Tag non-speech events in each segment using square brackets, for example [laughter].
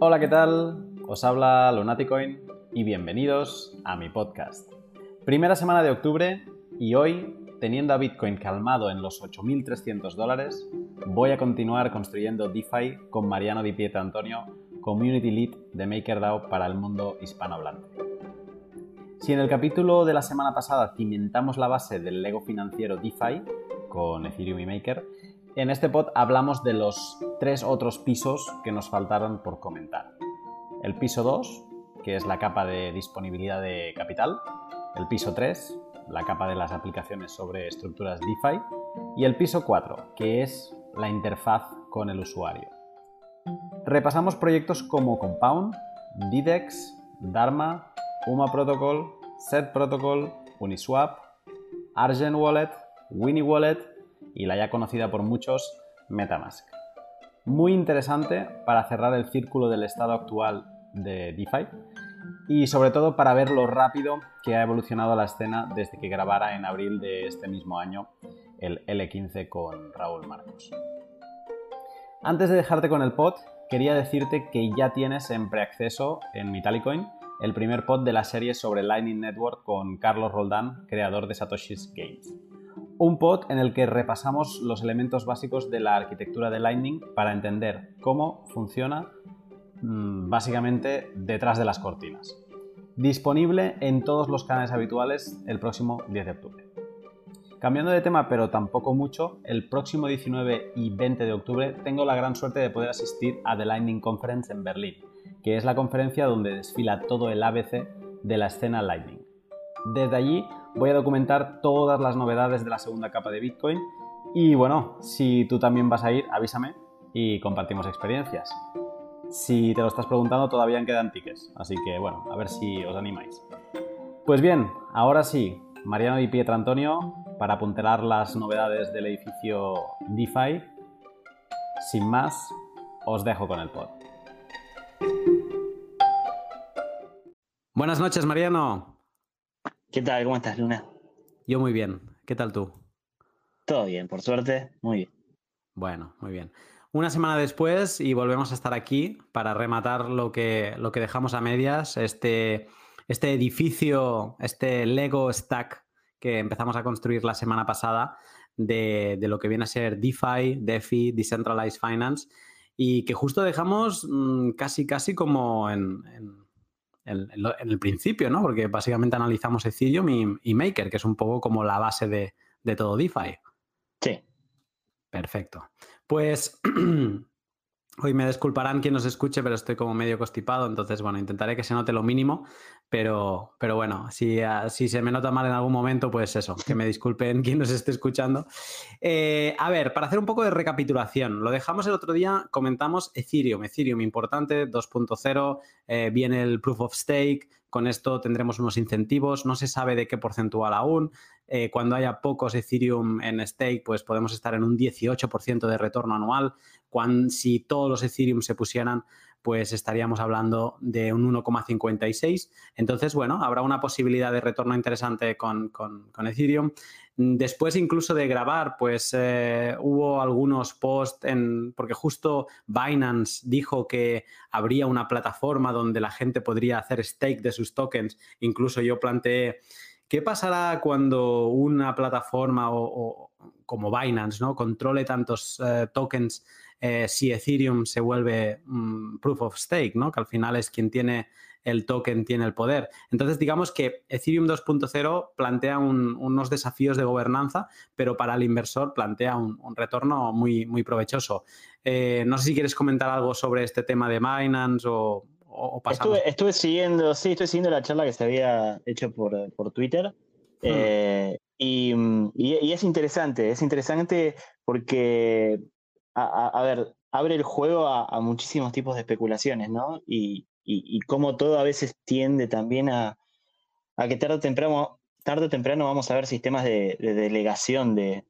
Hola, ¿qué tal? Os habla Lunaticoin y bienvenidos a mi podcast. Primera semana de octubre y hoy, teniendo a Bitcoin calmado en los 8.300 dólares, voy a continuar construyendo DeFi con Mariano Di Pietro Antonio, Community Lead de MakerDAO para el mundo hispanohablante. Si en el capítulo de la semana pasada cimentamos la base del Lego financiero DeFi con Ethereum y Maker, en este pod hablamos de los tres otros pisos que nos faltaron por comentar. El piso 2, que es la capa de disponibilidad de capital. El piso 3, la capa de las aplicaciones sobre estructuras DeFi. Y el piso 4, que es la interfaz con el usuario. Repasamos proyectos como Compound, Didex, Dharma, UMA Protocol, Set Protocol, Uniswap, Argent Wallet, Winnie Wallet y la ya conocida por muchos Metamask. Muy interesante para cerrar el círculo del estado actual de DeFi y sobre todo para ver lo rápido que ha evolucionado la escena desde que grabara en abril de este mismo año el L15 con Raúl Marcos. Antes de dejarte con el pod, quería decirte que ya tienes en preacceso en Metallicoin el primer pod de la serie sobre Lightning Network con Carlos Roldán, creador de Satoshi's Games. Un pod en el que repasamos los elementos básicos de la arquitectura de Lightning para entender cómo funciona mm, básicamente detrás de las cortinas. Disponible en todos los canales habituales el próximo 10 de octubre. Cambiando de tema, pero tampoco mucho, el próximo 19 y 20 de octubre tengo la gran suerte de poder asistir a The Lightning Conference en Berlín, que es la conferencia donde desfila todo el ABC de la escena Lightning. Desde allí voy a documentar todas las novedades de la segunda capa de Bitcoin y bueno, si tú también vas a ir, avísame y compartimos experiencias. Si te lo estás preguntando, todavía quedan tickets, así que bueno, a ver si os animáis. Pues bien, ahora sí, Mariano y Pietro Antonio, para apuntelar las novedades del edificio DeFi, sin más, os dejo con el pod. Buenas noches, Mariano. ¿Qué tal? ¿Cómo estás, Luna? Yo muy bien. ¿Qué tal tú? Todo bien, por suerte, muy bien. Bueno, muy bien. Una semana después y volvemos a estar aquí para rematar lo que, lo que dejamos a medias, este, este edificio, este Lego Stack que empezamos a construir la semana pasada de, lo que viene a ser DeFi, DeFi, Decentralized Finance, y que justo dejamos mm, casi, casi como en en, el principio, ¿no? Porque básicamente analizamos Ethereum y, Maker, que es un poco como la base de, de todo DeFi. Sí. Perfecto. Pues [clears throat] Hoy me disculparán quien nos escuche, pero estoy como medio constipado, entonces bueno, intentaré que se note lo mínimo, pero, pero bueno, si, ah, si se me nota mal en algún momento, pues eso, que me disculpen quien nos esté escuchando. Eh, a ver, para hacer un poco de recapitulación, lo dejamos el otro día, comentamos Ethereum, Ethereum importante, 2.0, eh, viene el Proof of Stake, con esto tendremos unos incentivos, no se sabe de qué porcentual aún. Eh, cuando haya pocos Ethereum en stake, pues podemos estar en un 18% de retorno anual. Cuando, si todos los Ethereum se pusieran, pues estaríamos hablando de un 1,56. Entonces, bueno, habrá una posibilidad de retorno interesante con, Ethereum. Después incluso de grabar, pues eh, hubo algunos posts en, porque justo Binance dijo que habría una plataforma donde la gente podría hacer stake de sus tokens. Incluso yo planteé, ¿qué pasará cuando una plataforma o, como Binance, ¿no? Controle tantos eh, tokens eh, si Ethereum se vuelve mm, proof of stake, ¿no? Que al final es quien tiene el token, tiene el poder. Entonces, digamos que Ethereum 2.0 plantea unos desafíos de gobernanza, pero para el inversor plantea un, retorno muy, muy provechoso. Eh, no sé si quieres comentar algo sobre este tema de Binance o, o Estuve, siguiendo, sí, estoy siguiendo la charla que se había hecho por, Twitter. Hmm. y, es interesante, es interesante porque a, ver, abre el juego a, muchísimos tipos de especulaciones, ¿no? Y, y, cómo todo a veces tiende también a, que tarde o temprano, tarde o temprano vamos a ver sistemas de, delegación de,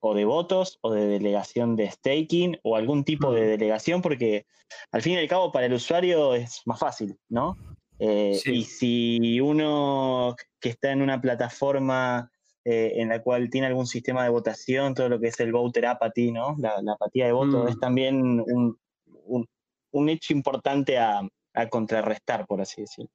o de votos o de delegación de staking o algún tipo de delegación, porque al fin y al cabo para el usuario es más fácil, ¿no? Eh, y si uno que está en una plataforma eh, en la cual tiene algún sistema de votación, todo lo que es el voter apathy, ¿no? La, apatía de voto, es mm. también un, un hecho importante a, a contrarrestar, por así decirlo.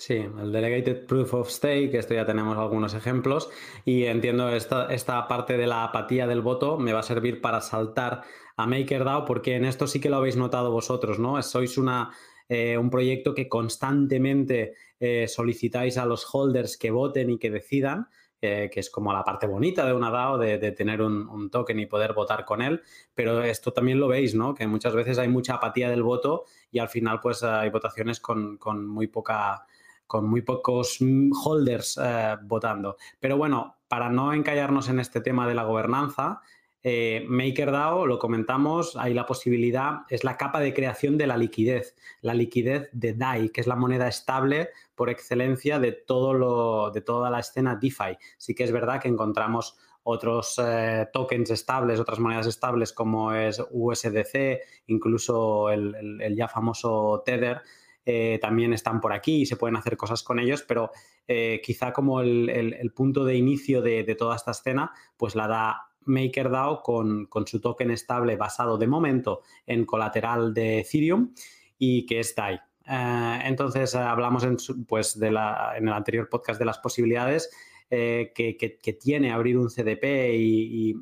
Sí, el Delegated Proof of Stake, esto ya tenemos algunos ejemplos y entiendo esta, esta parte de la apatía del voto me va a servir para saltar a MakerDAO porque en esto sí que lo habéis notado vosotros, ¿no? Sois una, eh, un proyecto que constantemente eh, solicitáis a los holders que voten y que decidan, eh, que es como la parte bonita de una DAO, de, tener un, un, token y poder votar con él, pero esto también lo veis, ¿no? Que muchas veces hay mucha apatía del voto y al final pues hay votaciones con, con muy poca con muy pocos holders eh, votando. Pero bueno, para no encallarnos en este tema de la gobernanza, eh, MakerDAO, lo comentamos, hay la posibilidad, es la capa de creación de la liquidez, la liquidez de DAI, que es la moneda estable por excelencia de, todo lo, de toda la escena DeFi. Sí que es verdad que encontramos otros eh, tokens estables, otras monedas estables como es USDC, incluso el ya famoso Tether, eh, también están por aquí y se pueden hacer cosas con ellos, pero eh, quizá como el, punto de inicio de, toda esta escena, pues la da MakerDAO con, con su token estable basado de momento en colateral de Ethereum y que es DAI. Eh, entonces hablamos en, pues de la, en el anterior podcast de las posibilidades que, tiene abrir un CDP y,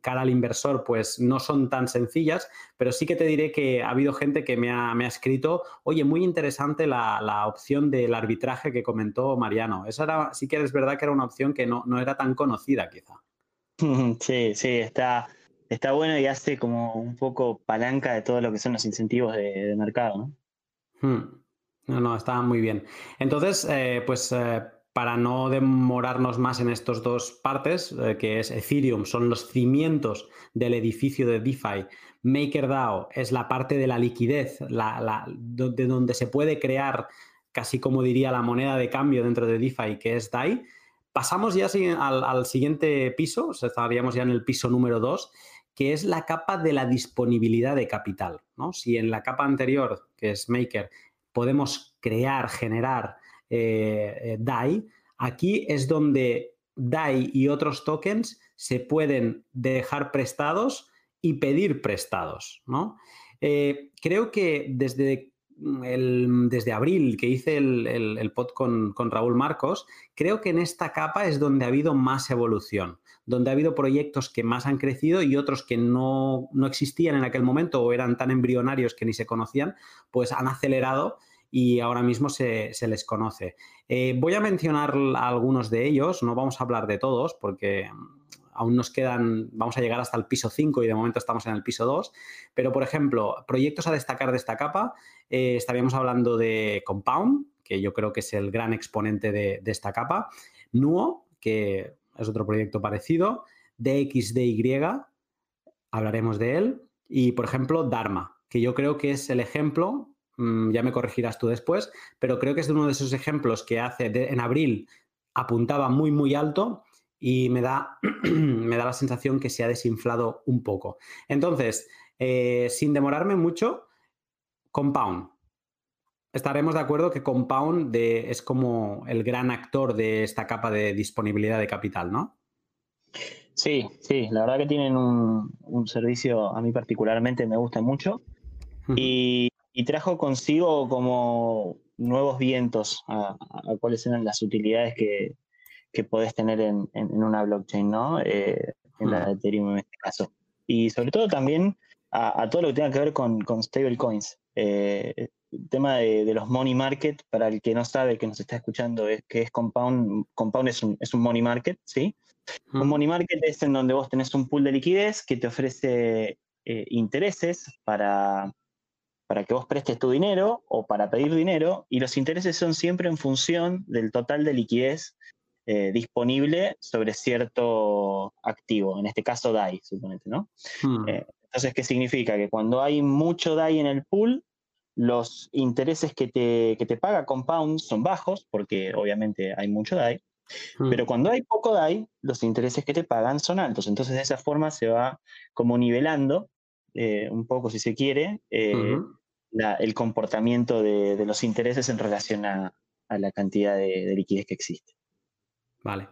cara al inversor, pues no son tan sencillas, pero sí que te diré que ha habido gente que me ha, escrito, oye, muy interesante la, opción del arbitraje que comentó Mariano. Esa era, sí que es verdad que era una opción que no, era tan conocida quizá. [laughs] Sí, sí, está, está bueno y hace como un poco palanca de todo lo que son los incentivos de, mercado, ¿no? Hmm. No, no, está muy bien. Entonces, eh, pues eh, para no demorarnos más en estas dos partes, eh, que es Ethereum, son los cimientos del edificio de DeFi. MakerDAO es la parte de la liquidez, de donde se puede crear casi como diría la moneda de cambio dentro de DeFi, que es DAI. Pasamos ya al, siguiente piso, estaríamos ya en el piso número 2, que es la capa de la disponibilidad de capital. ¿no? Si en la capa anterior, que es Maker, podemos crear, generar eh, eh, DAI, aquí es donde DAI y otros tokens se pueden dejar prestados y pedir prestados. ¿no? Eh, creo que desde, desde abril que hice el, pod con, Raúl Marcos, creo que en esta capa es donde ha habido más evolución, donde ha habido proyectos que más han crecido y otros que no, no existían en aquel momento o eran tan embrionarios que ni se conocían, pues han acelerado y ahora mismo se, les conoce. Eh, voy a mencionar algunos de ellos, no vamos a hablar de todos porque mm, aún nos quedan, vamos a llegar hasta el piso 5 y de momento estamos en el piso 2, pero por ejemplo, proyectos a destacar de esta capa, eh, estaríamos hablando de Compound, que yo creo que es el gran exponente de, esta capa, Nuo, que es otro proyecto parecido, DXDY, hablaremos de él, y por ejemplo Dharma, que yo creo que es el ejemplo Mm, ya me corregirás tú después, pero creo que es uno de esos ejemplos que hace en abril apuntaba muy, muy alto y me da, [clears throat] me da la sensación que se ha desinflado un poco. Entonces, eh, sin demorarme mucho, Compound. Estaremos de acuerdo que Compound es como el gran actor de esta capa de disponibilidad de capital, ¿no? Sí, sí, la verdad que tienen un, un servicio, a mí particularmente me gusta mucho. Y y trajo consigo como nuevos vientos a, cuáles eran las utilidades que, que podés tener en, en, una blockchain, ¿no? Eh, en la de Ethereum en este caso. Y sobre todo también a, todo lo que tenga que ver con, con stablecoins. Eh, el tema de, de, los money market, para el que no sabe, que nos está escuchando, es que es Compound. Compound es un, es un money market, ¿sí? Un money market es en donde vos tenés un pool de liquidez que te ofrece eh, intereses para, para que vos prestes tu dinero o para pedir dinero y los intereses son siempre en función del total de liquidez eh, disponible sobre cierto activo, en este caso DAI, suponete, ¿no? Hmm. Eh, entonces, ¿qué significa? Que cuando hay mucho DAI en el pool, los intereses que te, que te paga Compound son bajos, porque obviamente hay mucho DAI, hmm. pero cuando hay poco DAI, los intereses que te pagan son altos. Entonces, de esa forma se va como nivelando eh, un poco, si se quiere, el comportamiento de, los intereses en relación a, la cantidad de, liquidez que existe. Vale.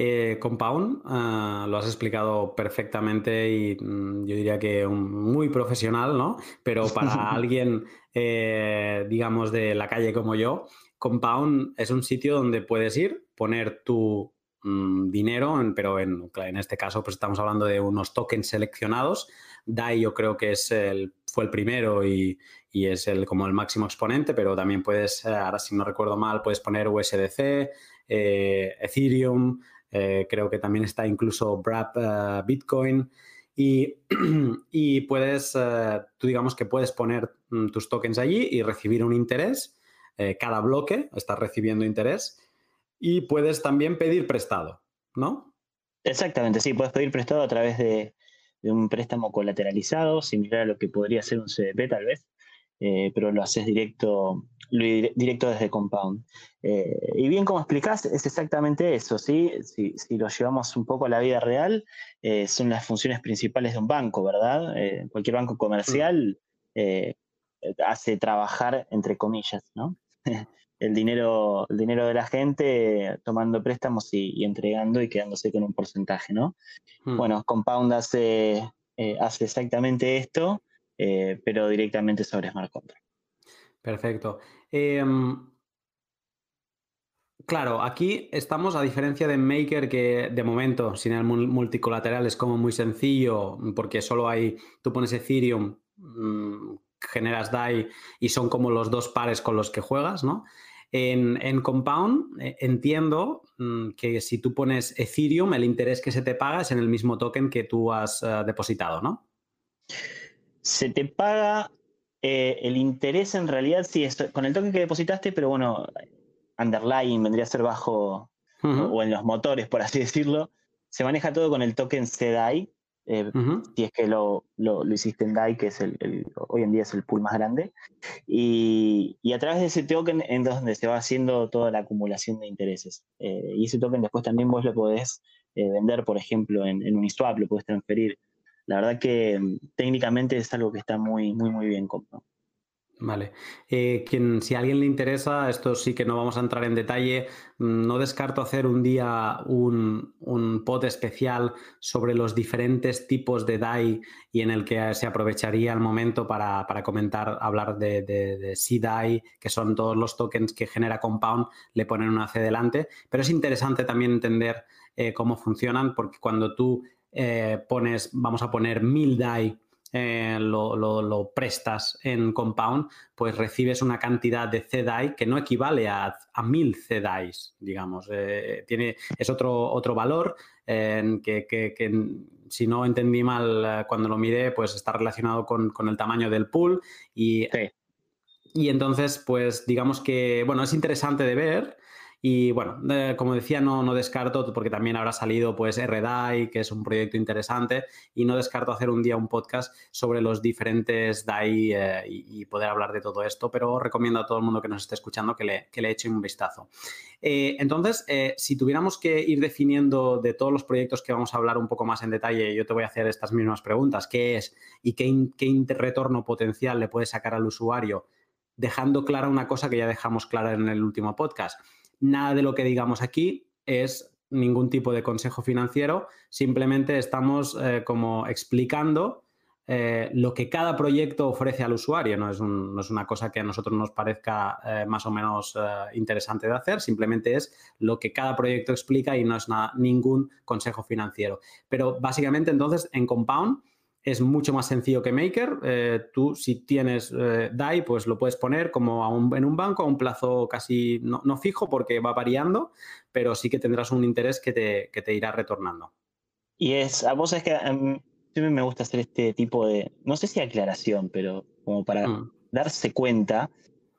Eh, Compound, ah, lo has explicado perfectamente y mm, yo diría que muy profesional, ¿no? Pero para [laughs] alguien, eh, digamos, de la calle como yo, Compound es un sitio donde puedes ir, poner tu mm, dinero, pero en, este caso pues estamos hablando de unos tokens seleccionados. DAI yo creo que es el, fue el primero y, es el, como el máximo exponente, pero también puedes, eh, ahora si no recuerdo mal, puedes poner USDC, Ethereum, eh, creo que también está incluso Brap eh, Bitcoin. [clears throat] Y, puedes, eh, tú digamos que puedes poner mm, tus tokens allí y recibir un interés. cada bloque está recibiendo interés. Y puedes también pedir prestado, ¿no? Exactamente, sí, puedes pedir prestado a través de, de un préstamo colateralizado, similar a lo que podría ser un CDP tal vez. Eh, pero lo haces directo, directo desde Compound. Eh, y bien como explicás, es exactamente eso, ¿sí? Si, lo llevamos un poco a la vida real, eh, son las funciones principales de un banco, ¿verdad? cualquier banco comercial hace trabajar, entre comillas, ¿no? [laughs] el, dinero, el dinero de la gente tomando préstamos y, entregando y quedándose con un porcentaje, ¿no? Hmm. Bueno, Compound hace, hace exactamente esto. Eh, pero directamente sobre Smart Contract. Perfecto. Em, claro, aquí estamos a diferencia de Maker que de momento sin el multicolateral es como muy sencillo porque solo hay, tú pones Ethereum, mm, generas DAI y son como los dos pares con los que juegas, ¿no? En, Compound eh, entiendo mm, que si tú pones Ethereum, el interés que se te paga es en el mismo token que tú has eh, depositado, ¿no? Se te paga eh, el interés en realidad, sí, es con el token que depositaste, pero bueno, underlying vendría a ser bajo o, en los motores, por así decirlo. Se maneja todo con el token CDAI, eh, si es que lo, lo, hiciste en DAI, que es el, hoy en día es el pool más grande. Y, a través de ese token es donde se va haciendo toda la acumulación de intereses. Eh, y ese token después también vos lo podés vender, por ejemplo, en, en Uniswap, lo podés transferir la verdad que mm, técnicamente es algo que está muy, muy, muy bien comprado. Vale. Eh, quien, si a alguien le interesa, esto sí que no vamos a entrar en detalle, mm, no descarto hacer un día un, un pod especial sobre los diferentes tipos de DAI y en el que se aprovecharía el momento para, comentar, hablar de, de, CDAI, que son todos los tokens que genera Compound, le ponen una C delante, pero es interesante también entender eh, cómo funcionan porque cuando tú eh, pones, vamos a poner mil DAI, eh, lo, prestas en Compound, pues recibes una cantidad de CDAI que no equivale a, a mil CDAIs, digamos. Eh, tiene, es otro, otro valor que, si no entendí mal cuando lo miré, pues está relacionado con, el tamaño del pool y, y entonces, pues digamos que, bueno, es interesante de ver. Y bueno, como decía, no, no descarto, porque también habrá salido pues RDAI, que es un proyecto interesante, y no descarto hacer un día un podcast sobre los diferentes DAI eh, y, poder hablar de todo esto, pero recomiendo a todo el mundo que nos esté escuchando que le, que le eche un vistazo. Eh, entonces, eh, si tuviéramos que ir definiendo de todos los proyectos que vamos a hablar un poco más en detalle, yo te voy a hacer estas mismas preguntas. ¿Qué es y qué, qué retorno potencial le puede sacar al usuario? Dejando clara una cosa que ya dejamos clara en el último podcast Nada de lo que digamos aquí es ningún tipo de consejo financiero, simplemente estamos eh, como explicando eh, lo que cada proyecto ofrece al usuario. No es, una cosa que a nosotros nos parezca eh, más o menos interesante de hacer, simplemente es lo que cada proyecto explica y no es ningún consejo financiero. Pero básicamente entonces en Compound es mucho más sencillo que Maker. Eh, tú, si tienes eh, DAI, pues lo puedes poner como en un banco a un plazo casi no, fijo porque va variando, pero sí que tendrás un interés que te, irá retornando. Y es, a vos es que a mí me gusta hacer este tipo de, no sé si aclaración, pero como para mm. darse cuenta,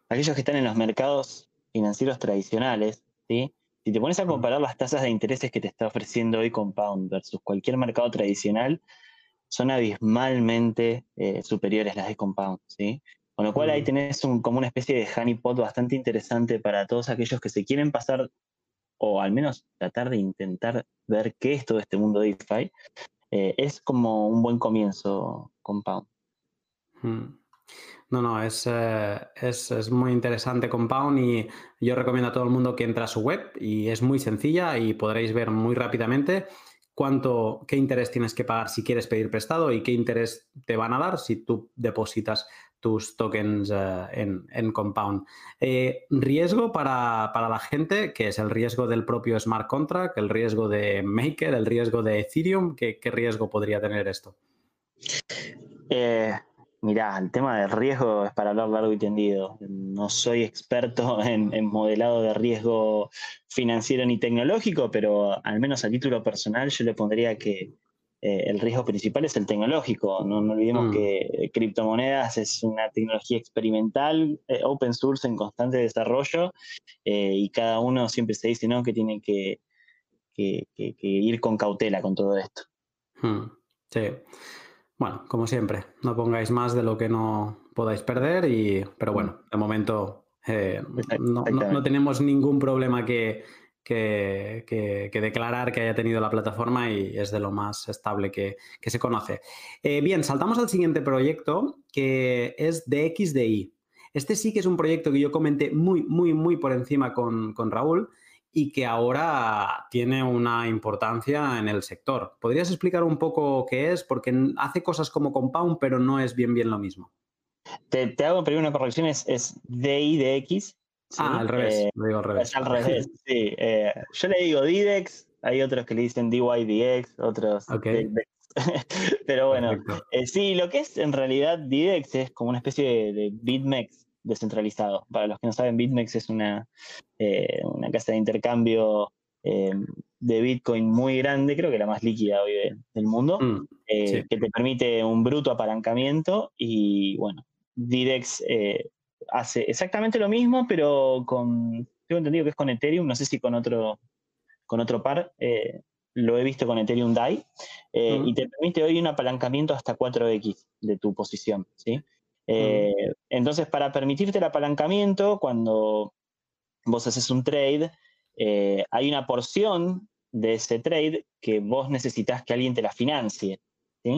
aquellos que están en los mercados financieros tradicionales, ¿sí? si te pones a mm. comparar las tasas de intereses que te está ofreciendo hoy Compound versus cualquier mercado tradicional, son abismalmente eh, superiores las de Compound, ¿sí? Con lo cual ahí tenés un, como una especie de honeypot bastante interesante para todos aquellos que se quieren pasar, o al menos tratar de intentar ver qué es todo este mundo de DeFi. Eh, es como un buen comienzo, Compound. Mm. No, no, es, eh, es, es, muy interesante Compound y yo recomiendo a todo el mundo que entre a su web y es muy sencilla y podréis ver muy rápidamente cuánto, qué interés tienes que pagar si quieres pedir prestado y qué interés te van a dar si tú depositas tus tokens eh, en, Compound. Eh, riesgo para, la gente, que es el riesgo del propio smart contract, el riesgo de Maker, el riesgo de Ethereum, ¿qué, riesgo podría tener esto? Eh, mirá, el tema del riesgo es para hablar largo y tendido. No soy experto [laughs] en, en, modelado de riesgo financiero ni tecnológico, pero al menos a título personal yo le pondría que eh, el riesgo principal es el tecnológico. No, olvidemos mm. que criptomonedas es una tecnología experimental, eh, open source en constante desarrollo, eh, y cada uno siempre se dice ¿no? que tiene que, ir con cautela con todo esto. Hmm. Sí. Bueno, como siempre, no pongáis más de lo que no podáis perder, y, pero bueno, de momento no tenemos ningún problema que, que, declarar que haya tenido la plataforma y es de lo más estable que, se conoce. Eh, bien, saltamos al siguiente proyecto que es DXDI. Este sí que es un proyecto que yo comenté muy, muy, muy por encima con, Raúl y que ahora tiene una importancia en el sector. ¿Podrías explicar un poco qué es? Porque hace cosas como Compound, pero no es bien bien lo mismo. Te, hago primero una corrección, es, es DIDX, Ah, al revés, eh, lo digo al revés. al revés, [laughs] sí. Eh, yo le digo DIDEX, hay otros que le dicen DYDX, otros [laughs] Pero bueno, eh, sí, lo que es en realidad DIDEX es como una especie de, BitMEX descentralizado. Para los que no saben, BitMEX es una, una casa de intercambio de Bitcoin muy grande, creo que la más líquida hoy del mundo, mm, que te permite un bruto apalancamiento y bueno, DIDEX hace exactamente lo mismo, pero con, tengo entendido que es con Ethereum, no sé si con otro, con otro par, eh, lo he visto con Ethereum DAI, eh, y te permite hoy un apalancamiento hasta 4x de tu posición, ¿sí? Eh, entonces, para permitirte el apalancamiento, cuando vos haces un trade, hay una porción de ese trade que vos necesitas que alguien te la financie, ¿sí?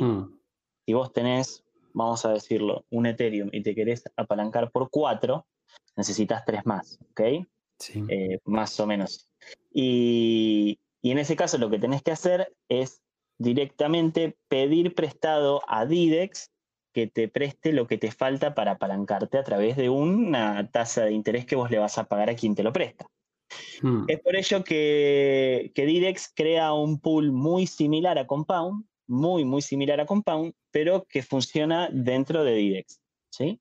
Si vos tenés vamos a decirlo, un Ethereum y te querés apalancar por cuatro, necesitas tres más, ¿ok? Sí. Eh, más o menos. Y, en ese caso lo que tenés que hacer es directamente pedir prestado a Didex que te preste lo que te falta para apalancarte a través de una tasa de interés que vos le vas a pagar a quien te lo presta. Hmm. Es por ello que, que Didex crea un pool muy similar a Compound, muy, muy similar a Compound, pero que funciona dentro de Didex, ¿sí?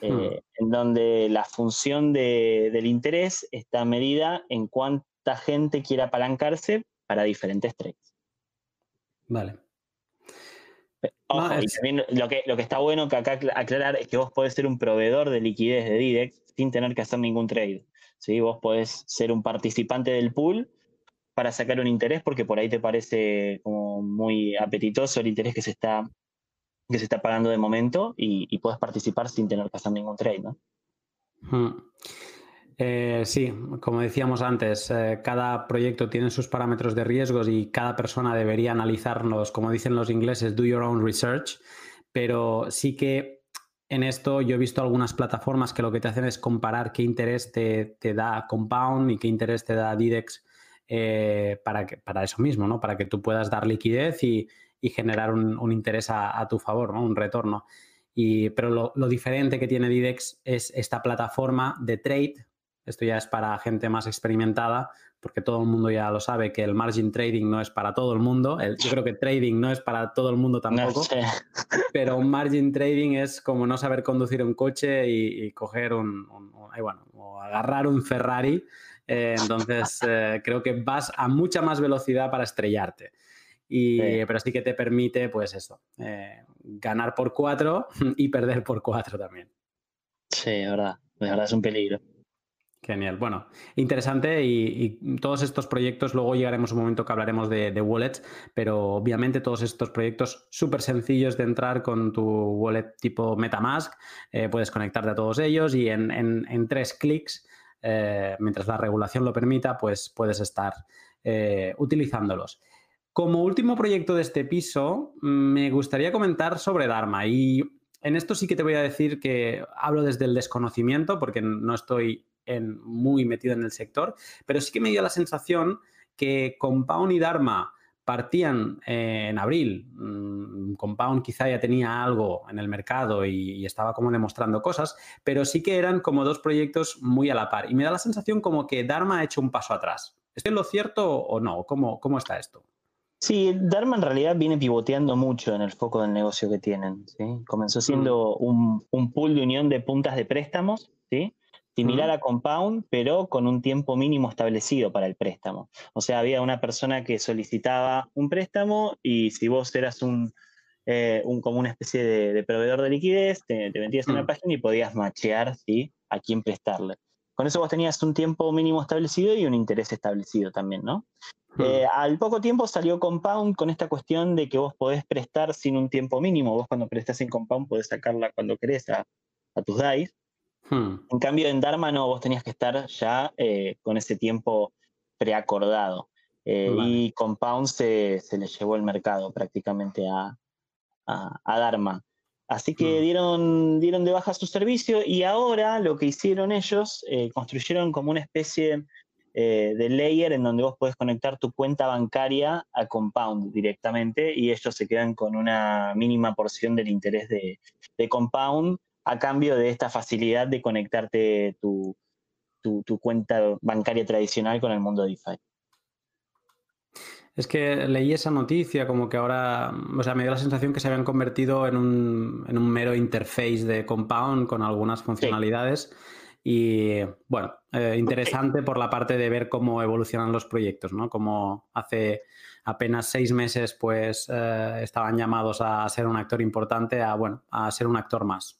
Hmm. Eh, en donde la función del interés está medida en cuánta gente quiere apalancarse para diferentes trades. Vale. Ojo, y también lo que, lo que está bueno que acá aclarar es que vos podés ser un proveedor de liquidez de Didex sin tener que hacer ningún trade. ¿sí? Vos podés ser un participante del pool para sacar un interés porque por ahí te parece como muy apetitoso el interés que se está, que se está pagando de momento y, puedes participar sin tener que hacer ningún trade, ¿no? Hmm. Eh, sí, como decíamos antes, eh, cada proyecto tiene sus parámetros de riesgos y cada persona debería analizarlos, como dicen los ingleses, do your own research, pero sí que en esto yo he visto algunas plataformas que lo que te hacen es comparar qué interés te, da Compound y qué interés te da Didex eh, para, que, para eso mismo, ¿no? Para que tú puedas dar liquidez y, generar un, interés a, tu favor, ¿no? Un retorno. Y, pero lo, diferente que tiene Didex es esta plataforma de trade. Esto ya es para gente más experimentada, porque todo el mundo ya lo sabe que el margin trading no es para todo el mundo. yo creo que trading no es para todo el mundo [laughs] tampoco. Pero un margin trading es como no saber conducir un coche y, coger un, bueno, o agarrar un Ferrari eh, entonces, [laughs] eh, creo que vas a mucha más velocidad para estrellarte. Y, Pero sí que te permite, pues eso, eh, ganar por cuatro [laughs] y perder por cuatro también. Sí, de verdad, de verdad es un peligro. Genial. Bueno, interesante y, todos estos proyectos, luego llegaremos un momento que hablaremos de, wallets, pero obviamente todos estos proyectos súper sencillos de entrar con tu wallet tipo Metamask, puedes conectarte a todos ellos y en, tres clics eh, mientras la regulación lo permita, pues puedes estar eh, utilizándolos. Como último proyecto de este piso, me gustaría comentar sobre Dharma y en esto sí que te voy a decir que hablo desde el desconocimiento, porque no estoy muy metido en el sector, pero sí que me dio la sensación que Compound y Dharma partían eh, en abril. Mm, Compound quizá ya tenía algo en el mercado y, estaba como demostrando cosas, pero sí que eran como dos proyectos muy a la par. Y me da la sensación como que Dharma ha hecho un paso atrás. ¿Es lo cierto o no? ¿Cómo, cómo está esto? Sí, Dharma en realidad viene pivoteando mucho en el foco del negocio que tienen. ¿sí? Comenzó siendo mm. un, un, pool de unión de puntas de préstamos, ¿sí? Similar a Compound, pero con un tiempo mínimo establecido para el préstamo. O sea, había una persona que solicitaba un préstamo y si vos eras un, eh, como una especie de, proveedor de liquidez, te, metías en la mm. página y podías machear ¿sí? a quién prestarle. Con eso vos tenías un tiempo mínimo establecido y un interés establecido también, ¿no? Mm. Eh, al poco tiempo salió Compound con esta cuestión de que vos podés prestar sin un tiempo mínimo. Vos cuando prestás en Compound podés sacarla cuando querés a, a tus DAIs. Hmm. En cambio, en Dharma no, vos tenías que estar ya eh, con ese tiempo preacordado. Eh, y Compound se, se, le llevó el mercado prácticamente a, a, Dharma. Así que hmm. dieron, dieron de baja su servicio y ahora lo que hicieron ellos, eh, construyeron como una especie de layer en donde vos podés conectar tu cuenta bancaria a Compound directamente y ellos se quedan con una mínima porción del interés de, de Compound a cambio de esta facilidad de conectarte tu, cuenta bancaria tradicional con el mundo DeFi. Es que leí esa noticia como que ahora, o sea, me dio la sensación que se habían convertido en un, mero interface de Compound con algunas funcionalidades. Y bueno, eh, interesante por la parte de ver cómo evolucionan los proyectos, ¿no? Como hace apenas seis meses, pues eh, estaban llamados a ser un actor importante, a bueno, a ser un actor más.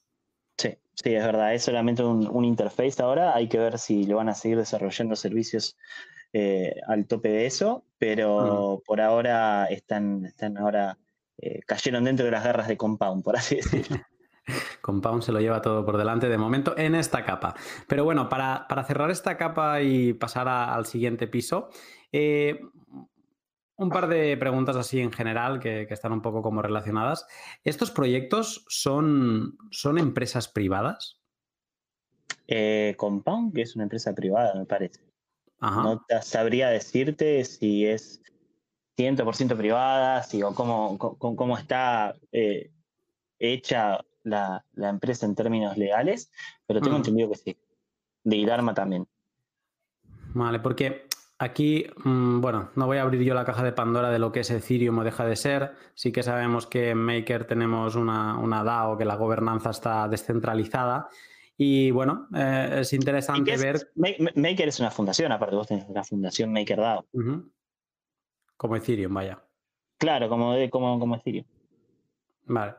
Sí, es verdad. Es solamente un, interface ahora. Hay que ver si lo van a seguir desarrollando servicios eh, al tope de eso, pero por ahora están, están ahora, eh, cayeron dentro de las garras de Compound, por así decirlo. [laughs] Compound se lo lleva todo por delante de momento en esta capa. Pero bueno, para, cerrar esta capa y pasar al siguiente piso, eh, un par de preguntas así en general que, están un poco como relacionadas. ¿Estos proyectos son, son empresas privadas? Eh, Compound, que es una empresa privada, me parece. No sabría decirte si es 100% privada, si, o cómo, cómo, está eh, hecha la, empresa en términos legales, pero tengo mm. entendido que sí. De Dharma también. Vale, porque Aquí, mm, bueno, no voy a abrir yo la caja de Pandora de lo que es Ethereum o deja de ser. Sí que sabemos que en Maker tenemos una, una DAO, que la gobernanza está descentralizada. Y bueno, eh, es interesante ver. Maker es una fundación, aparte vos tenés una fundación MakerDAO. Como Ethereum, vaya. Claro, como, como, como Ethereum. Vale.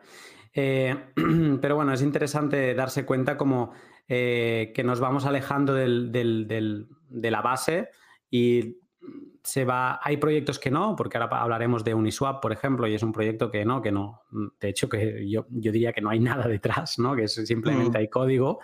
Eh, [clears throat] pero bueno, es interesante darse cuenta como eh, que nos vamos alejando del, de la base y se va, hay proyectos que no, porque ahora hablaremos de Uniswap, por ejemplo, y es un proyecto que no, que no, de hecho que yo, yo diría que no hay [laughs] nada detrás, ¿no? que simplemente mm. hay código,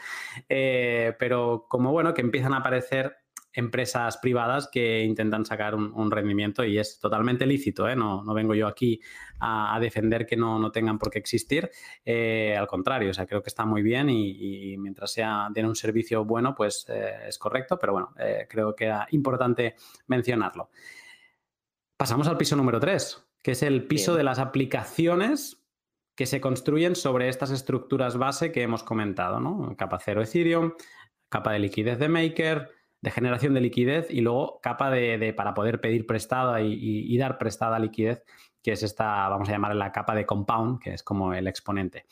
eh, pero como bueno, que empiezan a aparecer empresas privadas que intentan sacar un, rendimiento y es totalmente lícito. ¿eh? No, no, vengo yo aquí a, defender que no, no, tengan por qué existir. Eh, al contrario, o sea, creo que está muy bien y, mientras sea tiene un servicio bueno, pues eh, es correcto, pero bueno, creo que era importante mencionarlo. Pasamos al piso número 3, que es el piso de las aplicaciones que se construyen sobre estas estructuras base que hemos comentado, ¿no? Capa 0 Ethereum, capa de liquidez de Maker, de generación de liquidez y luego capa de, para poder pedir prestada y, dar prestada liquidez, que es esta, vamos a llamar la capa de compound, que es como el exponente.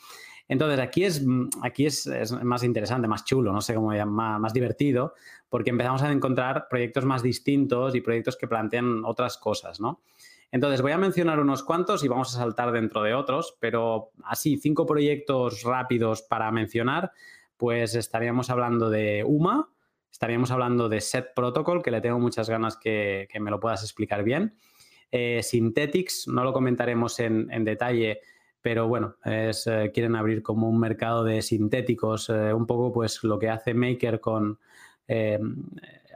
Entonces, aquí es, aquí es, más interesante, más chulo, no sé cómo llamar, más divertido, porque empezamos a encontrar proyectos más distintos y proyectos que plantean otras cosas, ¿no? Entonces, voy a mencionar unos cuantos y vamos a saltar dentro de otros, pero así, cinco proyectos rápidos para mencionar, pues estaríamos hablando de UMA, estaríamos hablando de Set Protocol, que le tengo muchas ganas que, me lo puedas explicar bien. Eh, Synthetics, no lo comentaremos en, detalle, pero bueno, es, eh, quieren abrir como un mercado de sintéticos, eh, un poco pues lo que hace Maker con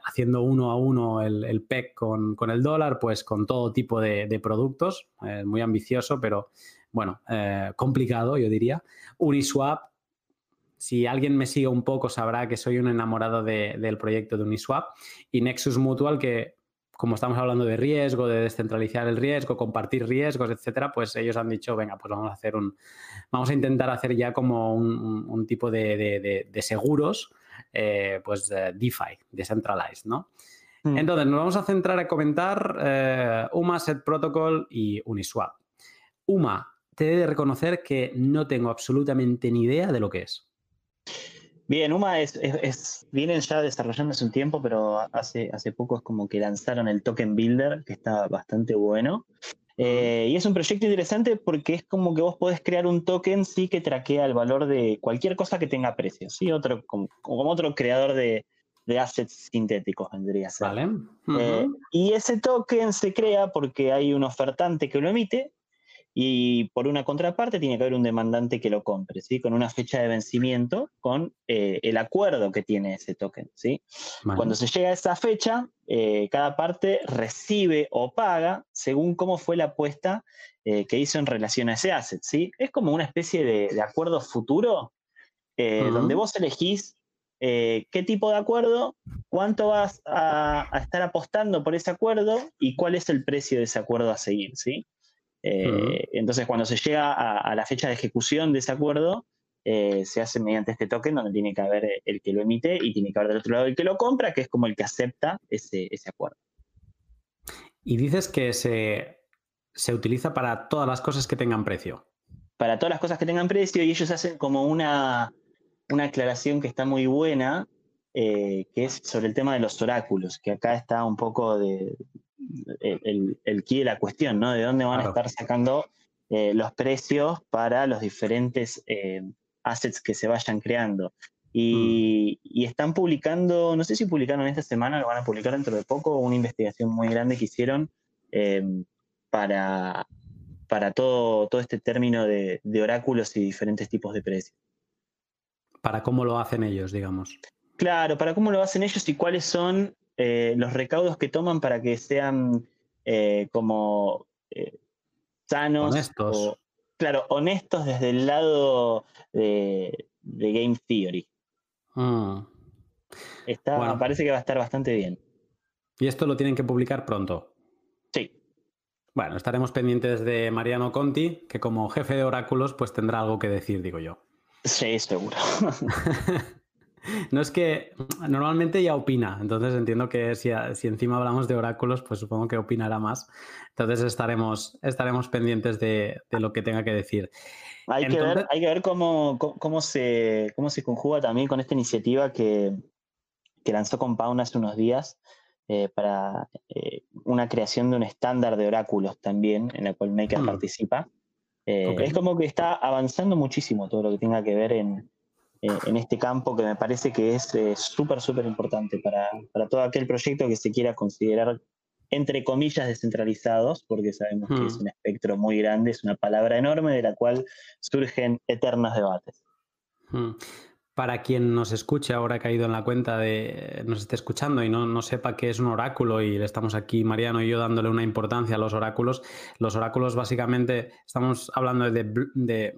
haciendo uno a uno el, PEC con, el dólar, pues con todo tipo de, productos, muy ambicioso, pero bueno, eh, complicado, yo diría. Uniswap, si alguien me sigue un poco sabrá que soy un enamorado del proyecto de Uniswap y Nexus Mutual, que como estamos hablando de riesgo, de descentralizar el riesgo, compartir riesgos, etcétera, pues ellos han dicho, venga, pues vamos a hacer un, vamos a intentar hacer ya como un, tipo de, seguros, eh, pues DeFi, decentralized, ¿no? Mm. Entonces, nos vamos a centrar a comentar eh, UMA, Set Protocol y Uniswap. UMA, te he de reconocer que no tengo absolutamente ni idea de lo que es. Bien, UMA es, vienen ya desarrollando hace un tiempo, pero hace, hace poco es como que lanzaron el Token Builder, que está bastante bueno. Eh, y es un proyecto interesante porque es como que vos podés crear un token sí que traquea el valor de cualquier cosa que tenga precio, ¿sí? Otro, como, otro creador de, assets sintéticos vendría a ser. Vale. Eh, y ese token se crea porque hay un ofertante que lo emite y por una contraparte tiene que haber un demandante que lo compre, ¿sí? Con una fecha de vencimiento, con eh, el acuerdo que tiene ese token, ¿sí? Cuando se llega a esa fecha, eh, cada parte recibe o paga según cómo fue la apuesta eh, que hizo en relación a ese asset, ¿sí? Es como una especie de, acuerdo futuro donde vos elegís qué tipo de acuerdo, cuánto vas a, a, estar apostando por ese acuerdo y cuál es el precio de ese acuerdo a seguir, ¿sí? Eh, entonces, cuando se llega a, la fecha de ejecución de ese acuerdo, eh, se hace mediante este token donde tiene que haber el que lo emite y tiene que haber del otro lado el que lo compra, que es como el que acepta ese, acuerdo. Y dices que se, utiliza para todas las cosas que tengan precio. Para todas las cosas que tengan precio y ellos hacen como una, aclaración que está muy buena, eh, que es sobre el tema de los oráculos, que acá está un poco de, el, el key de la cuestión, ¿no? De dónde van a estar sacando eh, los precios para los diferentes eh, assets que se vayan creando. Y, mm. están publicando, no sé si publicaron esta semana, lo van a publicar dentro de poco, una investigación muy grande que hicieron em, para, para todo, todo este término de, de, oráculos y diferentes tipos de precios. Para cómo lo hacen ellos, digamos. Claro, para cómo lo hacen ellos y cuáles son eh, los recaudos que toman para que sean eh, como eh, sanos. Honestos. claro, honestos desde el lado de, Game Theory. Mm. Está, Parece que va a estar bastante bien. ¿Y esto lo tienen que publicar pronto? Sí. Bueno, estaremos pendientes de Mariano Conti, que como jefe de oráculos, pues tendrá algo que decir, digo yo. Sí, seguro. [laughs] [laughs] No es que normalmente ya opina, entonces entiendo que si, encima hablamos de oráculos, pues supongo que opinará más. Entonces estaremos, estaremos pendientes de, lo que tenga que decir. Hay, que, ver, hay que ver cómo, cómo, se, cómo se conjuga también con esta iniciativa que, lanzó Compound hace unos días eh, para eh, una creación de un estándar de oráculos también, en la cual Maker hmm. participa. Eh, es como que está avanzando muchísimo todo lo que tenga que ver en, eh, en este campo que me parece que es eh, súper, súper importante para, todo aquel proyecto que se quiera considerar, entre comillas, descentralizados, porque sabemos que es hmm. un espectro muy grande, es una palabra enorme de la cual surgen eternos debates. Hmm para quien nos escuche ahora ha caído en la cuenta de, nos esté escuchando y no, sepa qué es un oráculo y le estamos aquí, Mariano y yo, dándole una importancia a los oráculos. Los oráculos básicamente, estamos hablando de,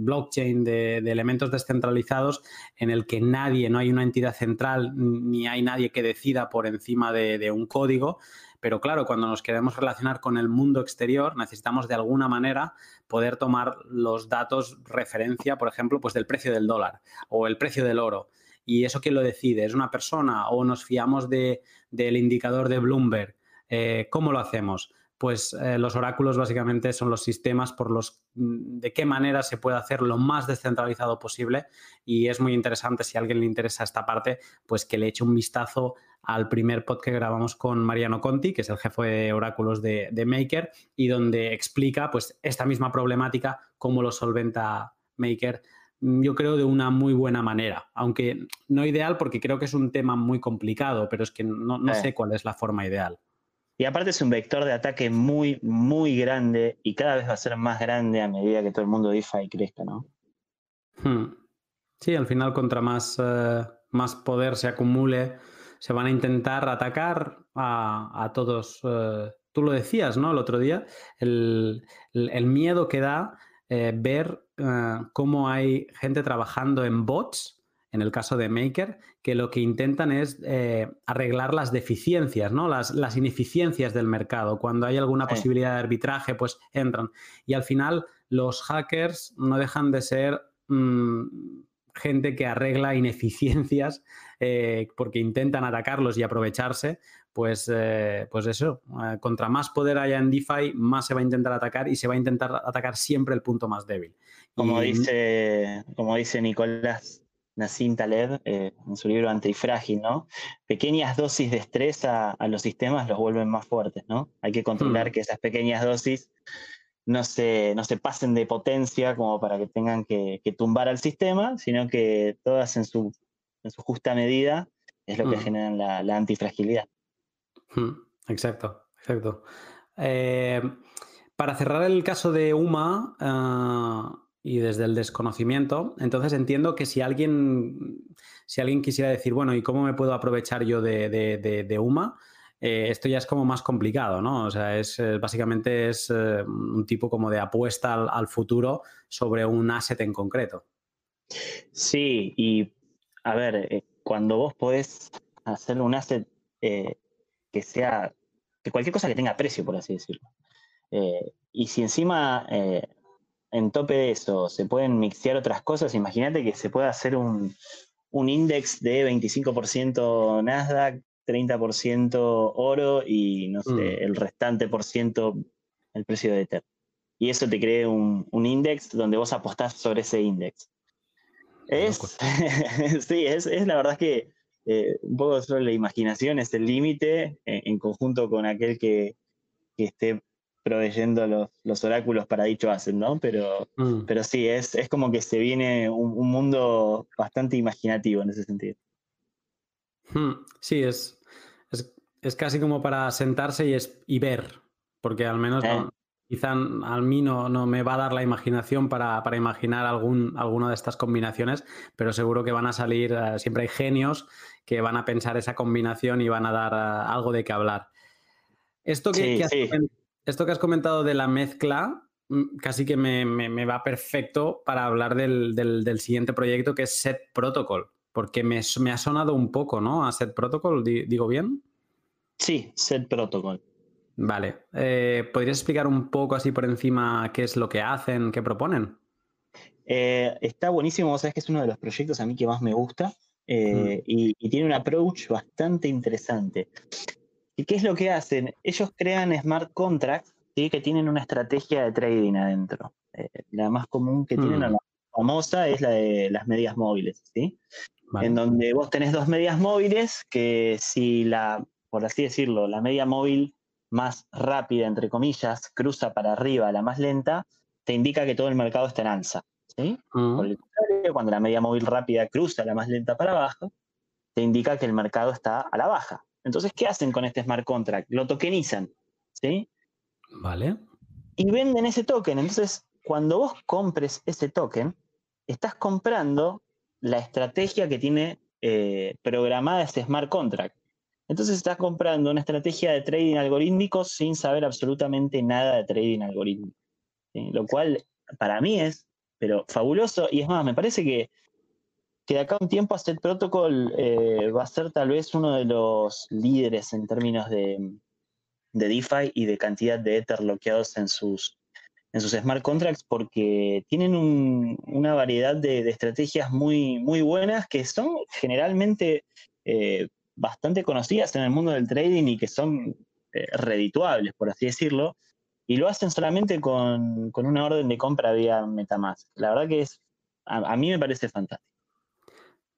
blockchain, de, elementos descentralizados en el que nadie, no hay una entidad central ni hay nadie que decida por encima de un código, pero claro, cuando nos queremos relacionar con el mundo exterior, necesitamos de alguna manera poder tomar los datos referencia, por ejemplo, pues del precio del dólar o el precio del oro. ¿Y eso quién lo decide? ¿Es una persona o nos fiamos de, del indicador de Bloomberg? Eh, ¿Cómo lo hacemos? Pues eh, los oráculos básicamente son los sistemas por los mm, de qué manera se puede hacer lo más descentralizado posible. Y es muy interesante si a alguien le interesa esta parte, pues que le eche un vistazo al primer pod que grabamos con Mariano Conti, que es el jefe de oráculos de, Maker, y donde explica pues, esta misma problemática, cómo lo solventa Maker, mm, yo creo de una muy buena manera, aunque no ideal porque creo que es un tema muy complicado, pero es que no, sé cuál es la forma ideal. Y aparte es un vector de ataque muy, muy grande y cada vez va a ser más grande a medida que todo el mundo DeFi crezca, ¿no? Hmm. Sí, al final contra más, eh, más poder se acumule, se van a intentar atacar a, todos. Eh, tú lo decías, ¿no? El otro día, el, miedo que da eh, ver cómo hay gente trabajando en bots, en el caso de Maker, que lo que intentan es eh, arreglar las deficiencias, ¿no? Las, las, ineficiencias del mercado. Cuando hay alguna posibilidad de arbitraje, pues entran. Y al final, los hackers no dejan de ser mm, gente que arregla ineficiencias [laughs] porque intentan atacarlos y aprovecharse pues, eh, pues eso, eh, contra más poder haya en DeFi, más se va a intentar atacar y se va a intentar atacar siempre el punto más débil. Como, dice, como dice Nicolás Nassim Taleb eh, en su libro Antifrágil, ¿no? Pequeñas dosis de estrés a, los sistemas los vuelven más fuertes, ¿no? Hay que controlar hmm. que esas pequeñas dosis no se, no se pasen de potencia como para que tengan que, tumbar al sistema, sino que todas en su, en su justa medida es lo que hmm. genera la, la antifragilidad. Exacto, exacto. Eh, para cerrar el caso de UMA eh, y desde el desconocimiento, entonces entiendo que si alguien, si alguien quisiera decir, bueno, ¿y cómo me puedo aprovechar yo de, UMA? Eh, esto ya es como más complicado, ¿no? O sea, es básicamente es un tipo como de apuesta al, futuro sobre un asset en concreto. Sí, y a ver, cuando vos podés hacer un asset que sea, que cualquier cosa que tenga precio, por así decirlo. Eh, y si encima eh, en tope de eso se pueden mixear otras cosas, imagínate que se puede hacer un, un index de 25% Nasdaq, 30% oro y no sé, mm. el restante por ciento el precio de Ether. Y eso te cree un, un index donde vos apostás sobre ese index. Es, [laughs] sí, es, es la verdad que eh, un poco solo la imaginación es el límite eh, en conjunto con aquel que, esté proveyendo los, oráculos para dicho hacen, ¿no? Pero, mm. pero sí, es, es como que se viene un, mundo bastante imaginativo en ese sentido. Hmm, sí, es, es, casi como para sentarse y, es, y ver, porque al menos eh. Quizá a mí no, no, me va a dar la imaginación para, imaginar algún, alguna de estas combinaciones, pero seguro que van a salir, eh, siempre hay genios que van a pensar esa combinación y van a dar eh, algo de qué hablar. Esto que, has, esto que has comentado de la mezcla, mm, casi que me, va perfecto para hablar del, siguiente proyecto que es Set Protocol, porque me, ha sonado un poco, ¿no? A Set Protocol, ¿digo bien? Sí, Set Protocol. Vale. Eh, ¿Podrías explicar un poco así por encima qué es lo que hacen, qué proponen? Eh, está buenísimo, sabes que es uno de los proyectos a mí que más me gusta eh, y, tiene un approach bastante interesante. ¿Y qué es lo que hacen? Ellos crean smart contracts que tienen una estrategia de trading adentro. la más común que tienen, mm. la famosa, es la de las medias móviles, ¿sí? En donde vos tenés dos medias móviles que si la, por así decirlo, la media móvil más rápida, entre comillas, cruza para arriba la más lenta, te indica que todo el mercado está en alza. ¿sí? Mm. Por el contrario, cuando la media móvil rápida cruza la más lenta para abajo, te indica que el mercado está a la baja. Entonces, ¿qué hacen con este smart contract? Lo tokenizan. ¿sí? Vale. Y venden ese token. Entonces, cuando vos compres ese token, estás comprando la estrategia que tiene eh, programada ese smart contract. Entonces estás comprando una estrategia de trading algorítmico sin saber absolutamente nada de trading algorítmico. Lo cual para mí es, pero fabuloso. Y es más, me parece que, que de acá a un tiempo Asset Protocol eh, va a ser tal vez uno de los líderes en términos de, de DeFi y de cantidad de Ether bloqueados en sus, en sus smart contracts porque tienen una variedad de, estrategias muy, muy buenas que son generalmente eh, bastante conocidas en el mundo del trading y que son eh, redituables, por así decirlo, y lo hacen solamente con, una orden de compra vía Metamask. La verdad que es, a, mí me parece fantástico.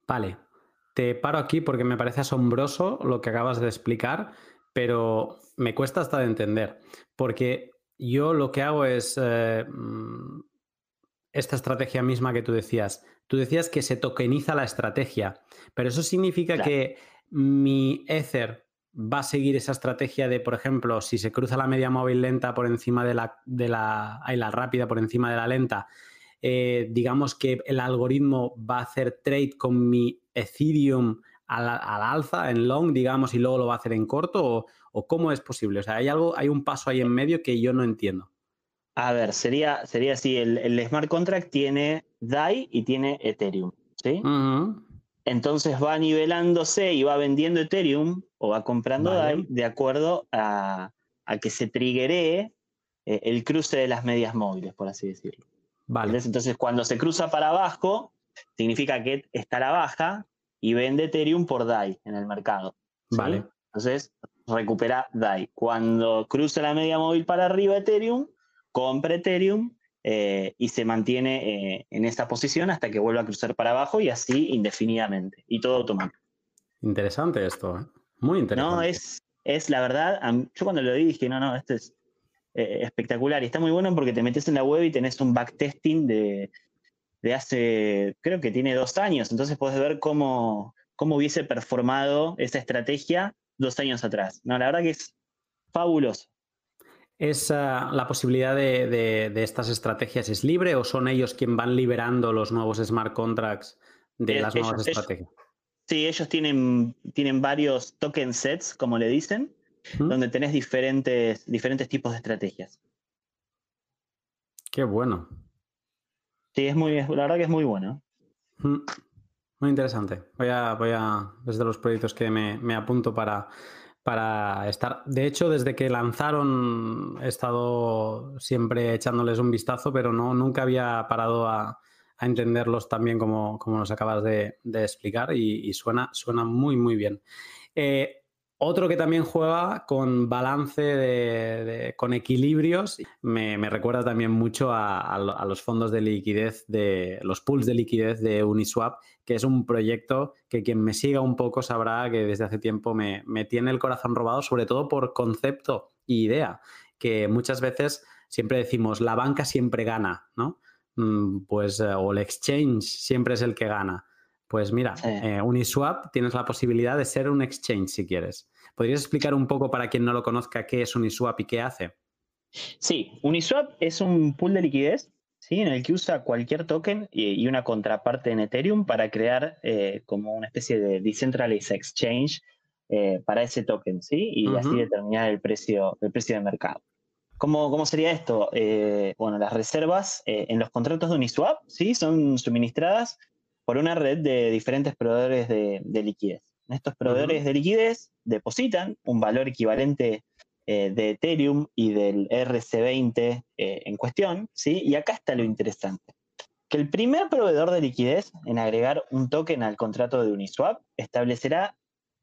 Vale, te paro aquí porque me parece asombroso lo que acabas de explicar, pero me cuesta hasta de entender, porque yo lo que hago es eh, mm, esta estrategia misma que tú decías. Tú decías que se tokeniza la estrategia, pero eso significa que mi Ether va a seguir esa estrategia de, por ejemplo, si se cruza la media móvil lenta por encima de la, de la, la rápida por encima de la lenta, eh, digamos que el algoritmo va a hacer trade con mi Ethereum al, alza, en long, digamos, y luego lo va a hacer en corto, o, cómo es posible. O sea, hay algo, hay un paso ahí en medio que yo no entiendo. A ver, sería, sería así, el, smart contract tiene DAI y tiene Ethereum, ¿sí? Entonces va nivelándose y va vendiendo Ethereum o va comprando DAI de acuerdo a, que se triggeree eh, el cruce de las medias móviles, por así decirlo. Vale. Entonces, cuando se cruza para abajo, significa que está a la baja y vende Ethereum por DAI en el mercado. Vale. Entonces, recupera DAI. Cuando cruza la media móvil para arriba Ethereum, compra Ethereum eh, y se mantiene eh, en esa posición hasta que vuelva a cruzar para abajo y así indefinidamente. Y todo automático. Interesante esto, ¿eh? muy interesante. No, es, es la verdad, yo cuando lo vi dije, no, no, esto es espectacular y está muy bueno porque te metes en la web y tenés un backtesting de, de hace, creo que tiene dos años, entonces puedes ver cómo, cómo hubiese performado esa estrategia dos años atrás. No, la verdad que es fabuloso. ¿Es la posibilidad de, estas estrategias es libre o son ellos quienes van liberando los nuevos smart contracts de las nuevas estrategias? sí, ellos tienen, tienen varios token sets, como le dicen, donde tenés diferentes, diferentes tipos de estrategias. Qué bueno. Sí, es muy, la verdad que es muy bueno. Muy interesante. Voy a, voy a, es de los proyectos que me, apunto para, para estar. De hecho, desde que lanzaron he estado siempre echándoles un vistazo, pero no, nunca había parado a, entenderlos tan bien como, como nos acabas de, explicar y, suena, suena muy, muy bien. Eh, otro que también juega con balance, de, con equilibrios, me, recuerda también mucho a, los fondos de liquidez, de los pools de liquidez de Uniswap, que es un proyecto que quien me siga un poco sabrá que desde hace tiempo me, tiene el corazón robado, sobre todo por concepto e idea, que muchas veces siempre decimos, la banca siempre gana, ¿no? Mm, pues, eh, o el exchange siempre es el que gana. Pues mira, eh, Uniswap tienes la posibilidad de ser un exchange si quieres. ¿Podrías explicar un poco para quien no lo conozca qué es Uniswap y qué hace? Sí, Uniswap es un pool de liquidez ¿sí? en el que usa cualquier token y, una contraparte en Ethereum para crear eh, como una especie de decentralized exchange eh, para ese token ¿sí? y así determinar el precio, el precio de mercado. ¿Cómo, cómo sería esto? bueno, las reservas en los contratos de Uniswap ¿sí? son suministradas por una red de diferentes proveedores de, liquidez. Estos proveedores de liquidez depositan un valor equivalente eh, de Ethereum y del RC20 eh, en cuestión, ¿sí? Y acá está lo interesante. Que el primer proveedor de liquidez en agregar un token al contrato de Uniswap establecerá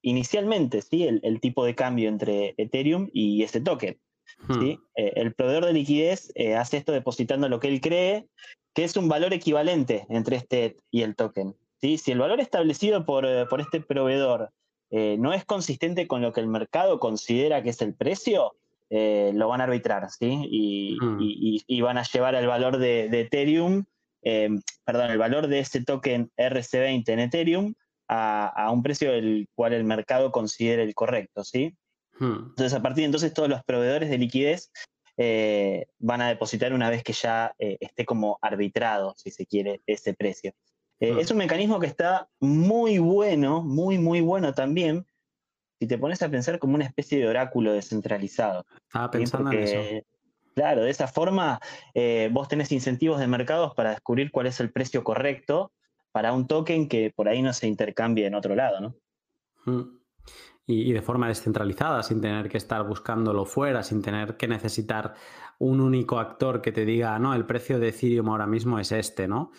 inicialmente ¿sí? el, tipo de cambio entre Ethereum y ese token. ¿sí? Hmm. Eh, el proveedor de liquidez hace esto depositando lo que él cree que es un valor equivalente entre este y el token. ¿Sí? Si el valor establecido por, eh, este proveedor eh, no es consistente con lo que el mercado considera que es el precio, eh, lo van a arbitrar, ¿sí? Hmm. Y, van a llevar el valor de, Ethereum, perdón, el valor de ese token RC20 en Ethereum a, un precio del cual el mercado considere el correcto, ¿sí? Hmm. Entonces, a partir de entonces, todos los proveedores de liquidez eh, van a depositar una vez que ya esté como arbitrado, si se quiere, ese precio. Eh, es un mecanismo que está muy bueno, muy, muy bueno también, si te pones a pensar como una especie de oráculo descentralizado. Ah, pensando en eso. Claro, de esa forma vos tenés incentivos de mercados para descubrir cuál es el precio correcto para un token que por ahí no se intercambie en otro lado, ¿no? Mm y, de forma descentralizada, sin tener que estar buscándolo fuera, sin tener que necesitar un único actor que te diga, no, el precio de Ethereum ahora mismo es este, ¿no?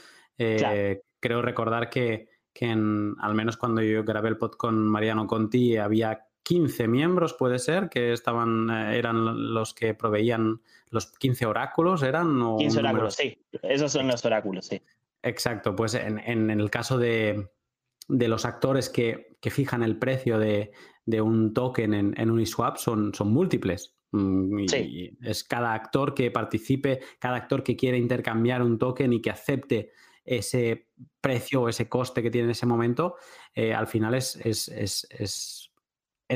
Eh, creo recordar que, al menos cuando yo grabé el pod con Mariano Conti había 15 miembros, puede ser, que estaban, eh, eran los que proveían los 15 oráculos, ¿eran? 15 oráculos, sí. Esos son los oráculos, sí. Exacto, pues en, el caso de, los actores que, fijan el precio de, de un token en, Uniswap son, son múltiples. Mm, y es cada actor que participe, cada actor que quiere intercambiar un token y que acepte ese precio o ese coste que tiene en ese momento, eh, al final es, es,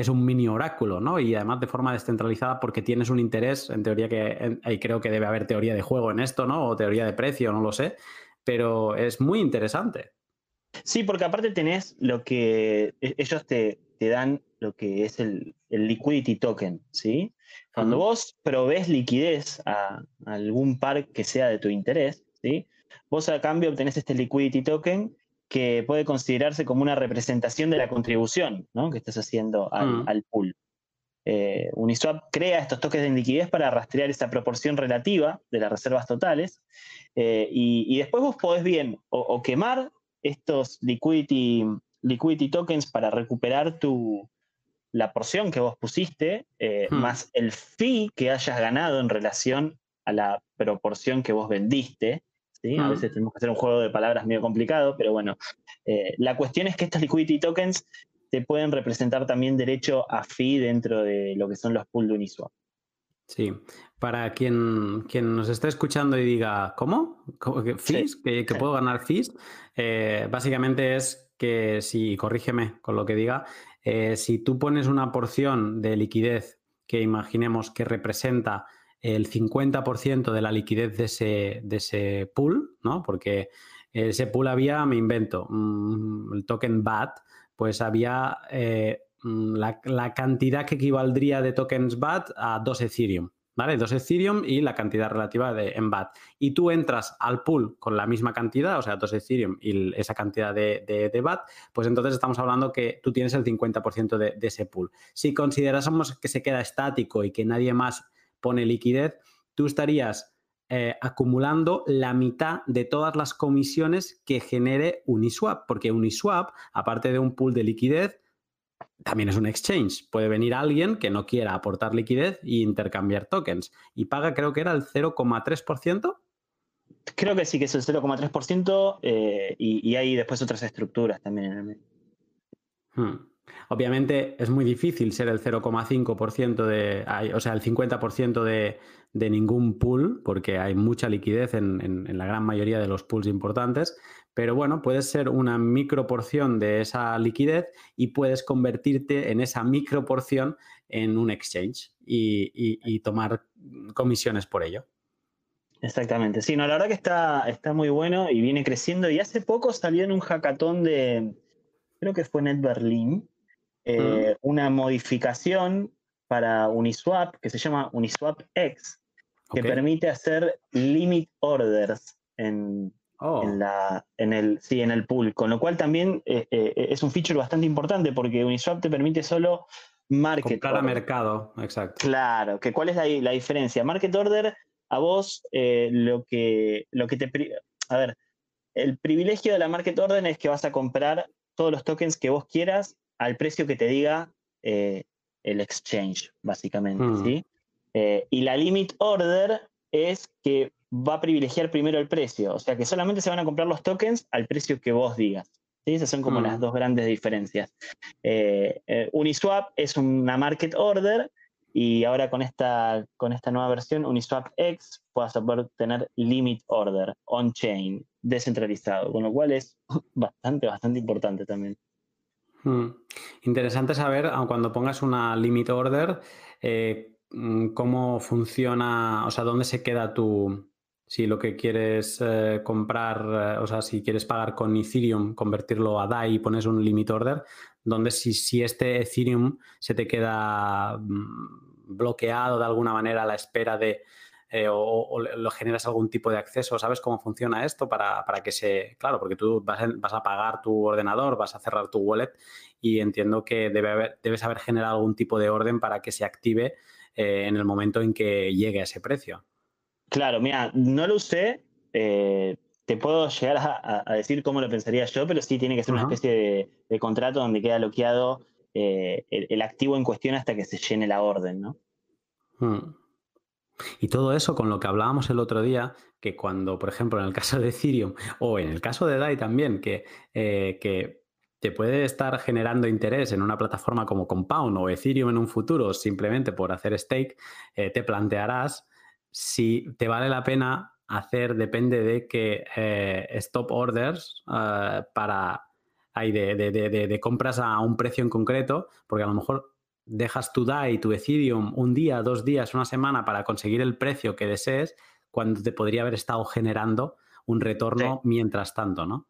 un mini oráculo, ¿no? Y además de forma descentralizada porque tienes un interés, en teoría que, y creo que debe haber teoría de juego en esto, ¿no? O teoría de precio, no lo sé, pero es muy interesante. Sí, porque aparte tenés lo que e-, ellos te, te dan lo que es el, liquidity token, ¿sí? Cuando vos provees liquidez a, algún par que sea de tu interés, ¿sí? Vos a cambio obtenés este liquidity token que puede considerarse como una representación de la contribución ¿no? que estás haciendo al, pool. Eh, Uniswap crea estos toques de liquidez para rastrear esa proporción relativa de las reservas totales eh, y, después vos podés bien o, quemar estos liquidity, liquidity tokens para recuperar tu, la porción que vos pusiste, eh, hmm. más el fee que hayas ganado en relación a la proporción que vos vendiste. ¿Sí? A hmm. veces tenemos que hacer un juego de palabras medio complicado, pero bueno, eh, la cuestión es que estos liquidity tokens te pueden representar también derecho a fee dentro de lo que son los pools de Uniswap. Sí, para quien, quien nos esté escuchando y diga, ¿cómo? ¿Fees? ¿Que, puedo ganar fees? Eh, básicamente es que, si, corrígeme con lo que diga, eh, si tú pones una porción de liquidez que imaginemos que representa el 50% de la liquidez de ese, de ese pool, ¿no? Porque ese pool había, me invento, mm, el token BAT, pues había eh, mm, la, cantidad que equivaldría de tokens BAT a 2 Ethereum. ¿vale? Dos Ethereum y la cantidad relativa de, en BAT. Y tú entras al pool con la misma cantidad, o sea, dos Ethereum y esa cantidad de, de, BAT, pues entonces estamos hablando que tú tienes el 50% de, de ese pool. Si considerásemos que se queda estático y que nadie más pone liquidez, tú estarías eh, acumulando la mitad de todas las comisiones que genere Uniswap, porque Uniswap, aparte de un pool de liquidez, también es un exchange. Puede venir alguien que no quiera aportar liquidez e intercambiar tokens. Y paga, creo que era el 0,3%. Creo que sí, que es el 0,3% eh, y, hay después otras estructuras también en el medio. Hmm. Obviamente es muy difícil ser el 0,5% de, o sea, el 50% de, de, ningún pool, porque hay mucha liquidez en, la gran mayoría de los pools importantes, pero bueno, puedes ser una microporción de esa liquidez y puedes convertirte en esa microporción en un exchange y, tomar comisiones por ello. Exactamente. Sí, la verdad que está, está muy bueno y viene creciendo. Y hace poco salió en un hackathon de, creo que fue Net Berlin, eh, una modificación para Uniswap que se llama Uniswap X, que permite hacer limit orders en, oh. en, la, en, el, sí, en el pool, con lo cual también eh, eh, es un feature bastante importante porque Uniswap te permite solo market Comprar a mercado, exacto. Claro, que cuál es la, la diferencia. Market order, a vos lo, que, lo que te... A ver, el privilegio de la market order es que vas a comprar todos los tokens que vos quieras al precio que te diga eh, el exchange, básicamente. Hmm. ¿sí? Eh, y la limit order es que va a privilegiar primero el precio, o sea que solamente se van a comprar los tokens al precio que vos digas. ¿sí? Esas son como las hmm. dos grandes diferencias. Eh, Uniswap es una market order y ahora con esta, con esta nueva versión, Uniswap X, vas a poder tener limit order on-chain, descentralizado, con lo cual es bastante, bastante importante también. Hmm. Interesante saber, cuando pongas una limit order, eh, mm, cómo funciona, o sea, dónde se queda tu, si lo que quieres eh, comprar, eh, o sea, si quieres pagar con Ethereum, convertirlo a DAI y pones un limit order, donde si, si este Ethereum se te queda mm, bloqueado de alguna manera a la espera de eh, o, lo generas algún tipo de acceso, ¿sabes cómo funciona esto? Para, que se, claro, porque tú vas a, pagar tu ordenador, vas a cerrar tu wallet y entiendo que debe haber, debes haber generado algún tipo de orden para que se active eh, en el momento en que llegue a ese precio. Claro, mira, no lo usé, eh, te puedo llegar a, decir cómo lo pensaría yo, pero sí tiene que ser una especie de, contrato donde queda bloqueado el, activo en cuestión hasta que se llene la orden, ¿no? Hmm. Y todo eso con lo que hablábamos el otro día, que cuando, por ejemplo, en el caso de Ethereum [laughs] o en el caso de DAI también, que, eh, que te puede estar generando interés en una plataforma como Compound o Ethereum en un futuro simplemente por hacer stake, eh, te plantearás si te vale la pena hacer, depende de que eh, stop orders para... Hay de, de compras a un precio en concreto, porque a lo mejor dejas tu DAI, tu Ethereum, un día, dos días, una semana para conseguir el precio que desees, cuando te podría haber estado generando un retorno mientras tanto, ¿no?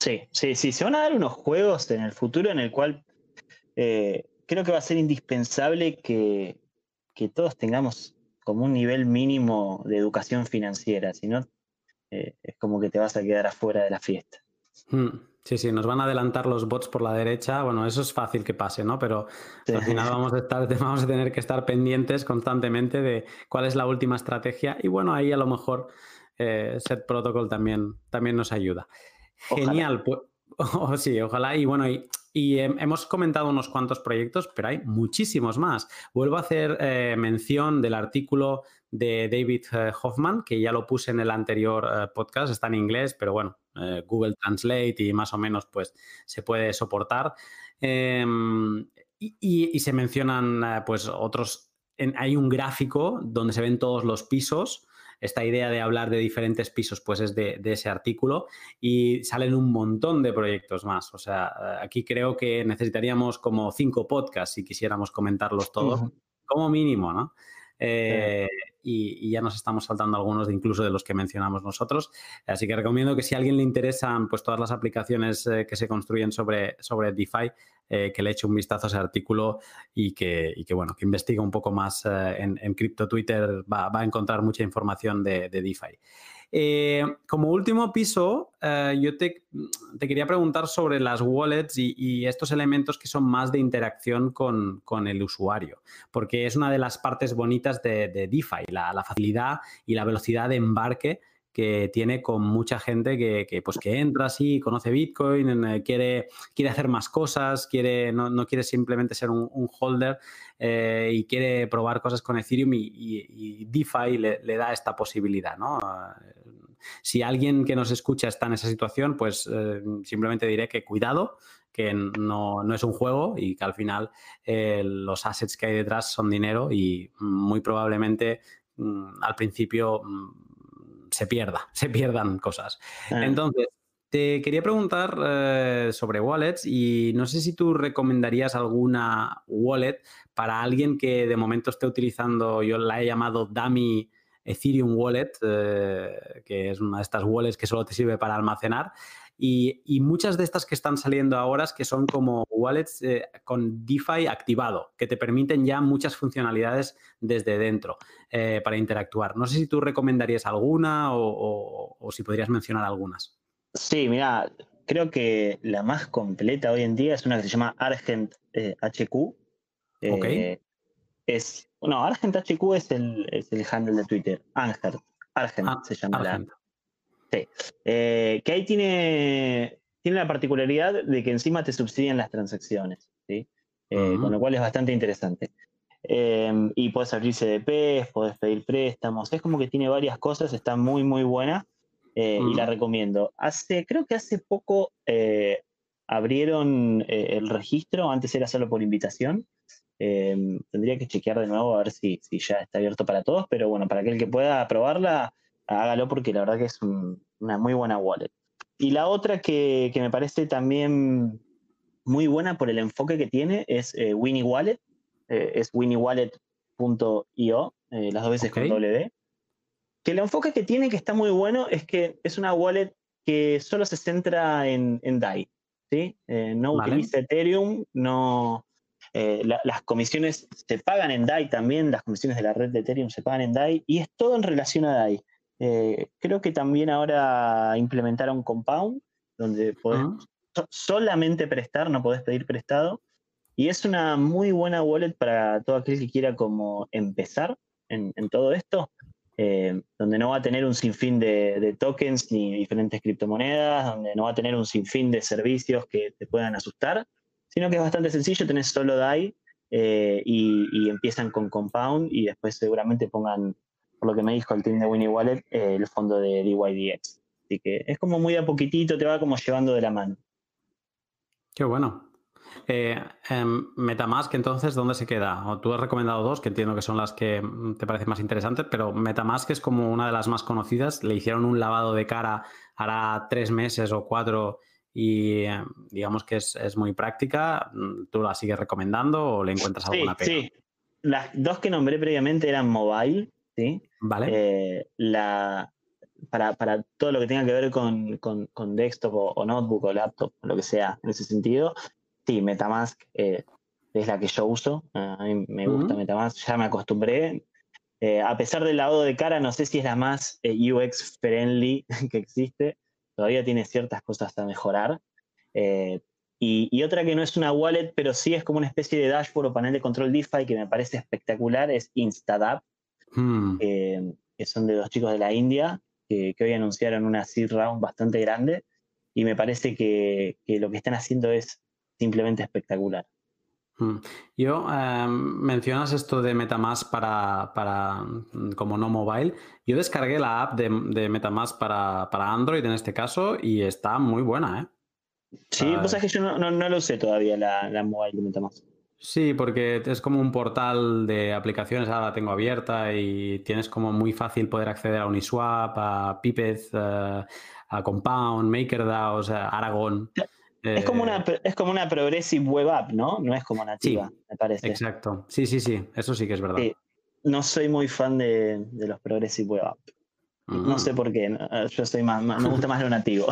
Sí, sí, sí. Se van a dar unos juegos en el futuro en el cual, eh, creo que va a ser indispensable que, que todos tengamos como un nivel mínimo de educación financiera, si no, eh, es como que te vas a quedar afuera de la fiesta. Hmm. Sí, sí, nos van a adelantar los bots por la derecha. Bueno, eso es fácil que pase, ¿no? Pero al final vamos a, estar, [laughs] vamos a tener que estar pendientes constantemente de cuál es la última estrategia. Y bueno, ahí a lo mejor eh, Set Protocol también, también nos ayuda. Genial, pues, [laughs] oh, sí, ojalá. Y bueno, y, hemos comentado unos cuantos proyectos, pero hay muchísimos más. Vuelvo a hacer eh, mención del artículo de David eh, Hoffman, que ya lo puse en el anterior podcast, está en inglés, pero bueno, eh, Google Translate y más o menos pues se puede soportar. Em, y, se mencionan pues otros, hay un gráfico donde se ven todos los pisos. Esta idea de hablar de diferentes pisos, pues es de, ese artículo y salen un montón de proyectos más. O sea, aquí creo que necesitaríamos como cinco podcasts si quisiéramos comentarlos todos, como mínimo, ¿no? Y, ya nos estamos saltando algunos de incluso de los que mencionamos nosotros. Así que recomiendo que si a alguien le interesan pues todas las aplicaciones eh, que se construyen sobre, sobre DeFi, eh, que le eche un vistazo a ese artículo y que, y que bueno, que investigue un poco más eh, en, en Crypto Twitter, va, va, a encontrar mucha información de, de DeFi. Eh, como último piso, eh, yo te, quería preguntar sobre las wallets y, estos elementos que son más de interacción con, el usuario, porque es una de las partes bonitas de, DeFi, la, facilidad y la velocidad de embarque que tiene con mucha gente que, pues, que entra así, conoce Bitcoin, eh, quiere, quiere hacer más cosas, quiere, no, quiere simplemente ser un, holder y quiere probar cosas con Ethereum y, DeFi le, da esta posibilidad. ¿no? Si alguien que nos escucha está en esa situación, pues eh, simplemente diré que cuidado, que no, es un juego y que al final eh, los assets que hay detrás son dinero y muy probablemente mm, al principio mm, se pierda, [laughs] se pierdan cosas. Ah. Entonces, te quería preguntar eh, sobre wallets y no sé si tú recomendarías alguna wallet para alguien que de momento esté utilizando, yo la he llamado dummy Ethereum Wallet, eh, que es una de estas wallets que solo te sirve para almacenar. Y, muchas de estas que están saliendo ahora es que son como wallets eh, con DeFi activado, que te permiten ya muchas funcionalidades desde dentro eh, para interactuar. No sé si tú recomendarías alguna o, si podrías mencionar algunas. Sí, mira, creo que la más completa hoy en día es una que se llama Argent HQ. Ok. Es no, Argent HQ es el, es el handle de Twitter. Anger. Argent ah, se llama la. Sí. Eh, que ahí tiene, tiene la particularidad de que encima te subsidian las transacciones. ¿sí? Eh, con lo cual es bastante interesante. Em, y puedes abrir CDPs, puedes pedir préstamos. Es como que tiene varias cosas, está muy, muy buena. Eh, y la recomiendo. Hace, creo que hace poco abrieron el registro, antes era solo por invitación. Em, tendría que chequear de nuevo a ver si, si, ya está abierto para todos, pero bueno, para aquel que pueda probarla, hágalo porque la verdad que es una muy buena wallet. Y la otra que, me parece también muy buena por el enfoque que tiene es eh, Winnie Wallet, eh, es winniewallet.io, eh, las dos veces con W. Que el enfoque que tiene, que está muy bueno, es que es una wallet que solo se centra en, DAI. ¿sí? no utiliza Ethereum, no, eh, las comisiones se pagan en DAI también, las comisiones de la red de Ethereum se pagan en DAI y es todo en relación a DAI. Eh, creo que también ahora implementaron Compound, donde podés ah. solamente prestar, no podés pedir prestado. Y es una muy buena wallet para todo aquel que quiera como empezar en, todo esto, eh, donde no va a tener un sinfín de, de, tokens ni diferentes criptomonedas, donde no va a tener un sinfín de servicios que te puedan asustar, sino que es bastante sencillo, tenés solo DAI eh, y, empiezan con Compound y después seguramente pongan, por lo que me dijo el team de Winnie Wallet, eh, el fondo de DYDX. Así que es como muy a poquitito, te va como llevando de la mano. Qué bueno. Eh, em, Metamask, entonces, ¿dónde se queda? O tú has recomendado dos, que entiendo que son las que te parecen más interesantes, pero Metamask es como una de las más conocidas. Le hicieron un lavado de cara hará tres meses o cuatro y eh, digamos que es, muy práctica. ¿Tú la sigues recomendando o le encuentras alguna pega? Sí, las dos que nombré previamente eran mobile, ¿sí? Vale. Eh, la, para, todo lo que tenga que ver con, desktop o, notebook o laptop, lo que sea en ese sentido, sí, Metamask eh, es la que yo uso. A mí me gusta Metamask, ya me acostumbré. Eh, a pesar del lavado de cara, no sé si es la más eh, UX friendly [laughs] que existe. Todavía tiene ciertas cosas a mejorar. Eh, y, otra que no es una wallet, pero sí es como una especie de dashboard o panel de control DeFi que me parece espectacular, es Instadap, hmm. que son de dos chicos de la India, que, hoy anunciaron una seed round bastante grande. Y me parece que lo que están haciendo es simplemente espectacular. Mm. Yo, em, mencionas esto de Metamask para, para, mm, como no mobile. Yo descargué la app de, de Metamask para, para, Android en este caso y está muy buena, ¿eh? Sí, pues es que yo no, no, lo usé todavía la, la, mobile de Metamask. Sí, porque es como un portal de aplicaciones, ahora la tengo abierta y tienes como muy fácil poder acceder a Uniswap, a Pipez, eh, a Compound, MakerDAO, o sea, Aragon es, como una, eh, es como una progressive web app, ¿no? No es como nativa, me parece. Exacto. Sí, sí, sí. Eso sí que es verdad. No soy muy fan de, los progressive web app. No sé por qué. Yo soy más, me gusta más lo nativo.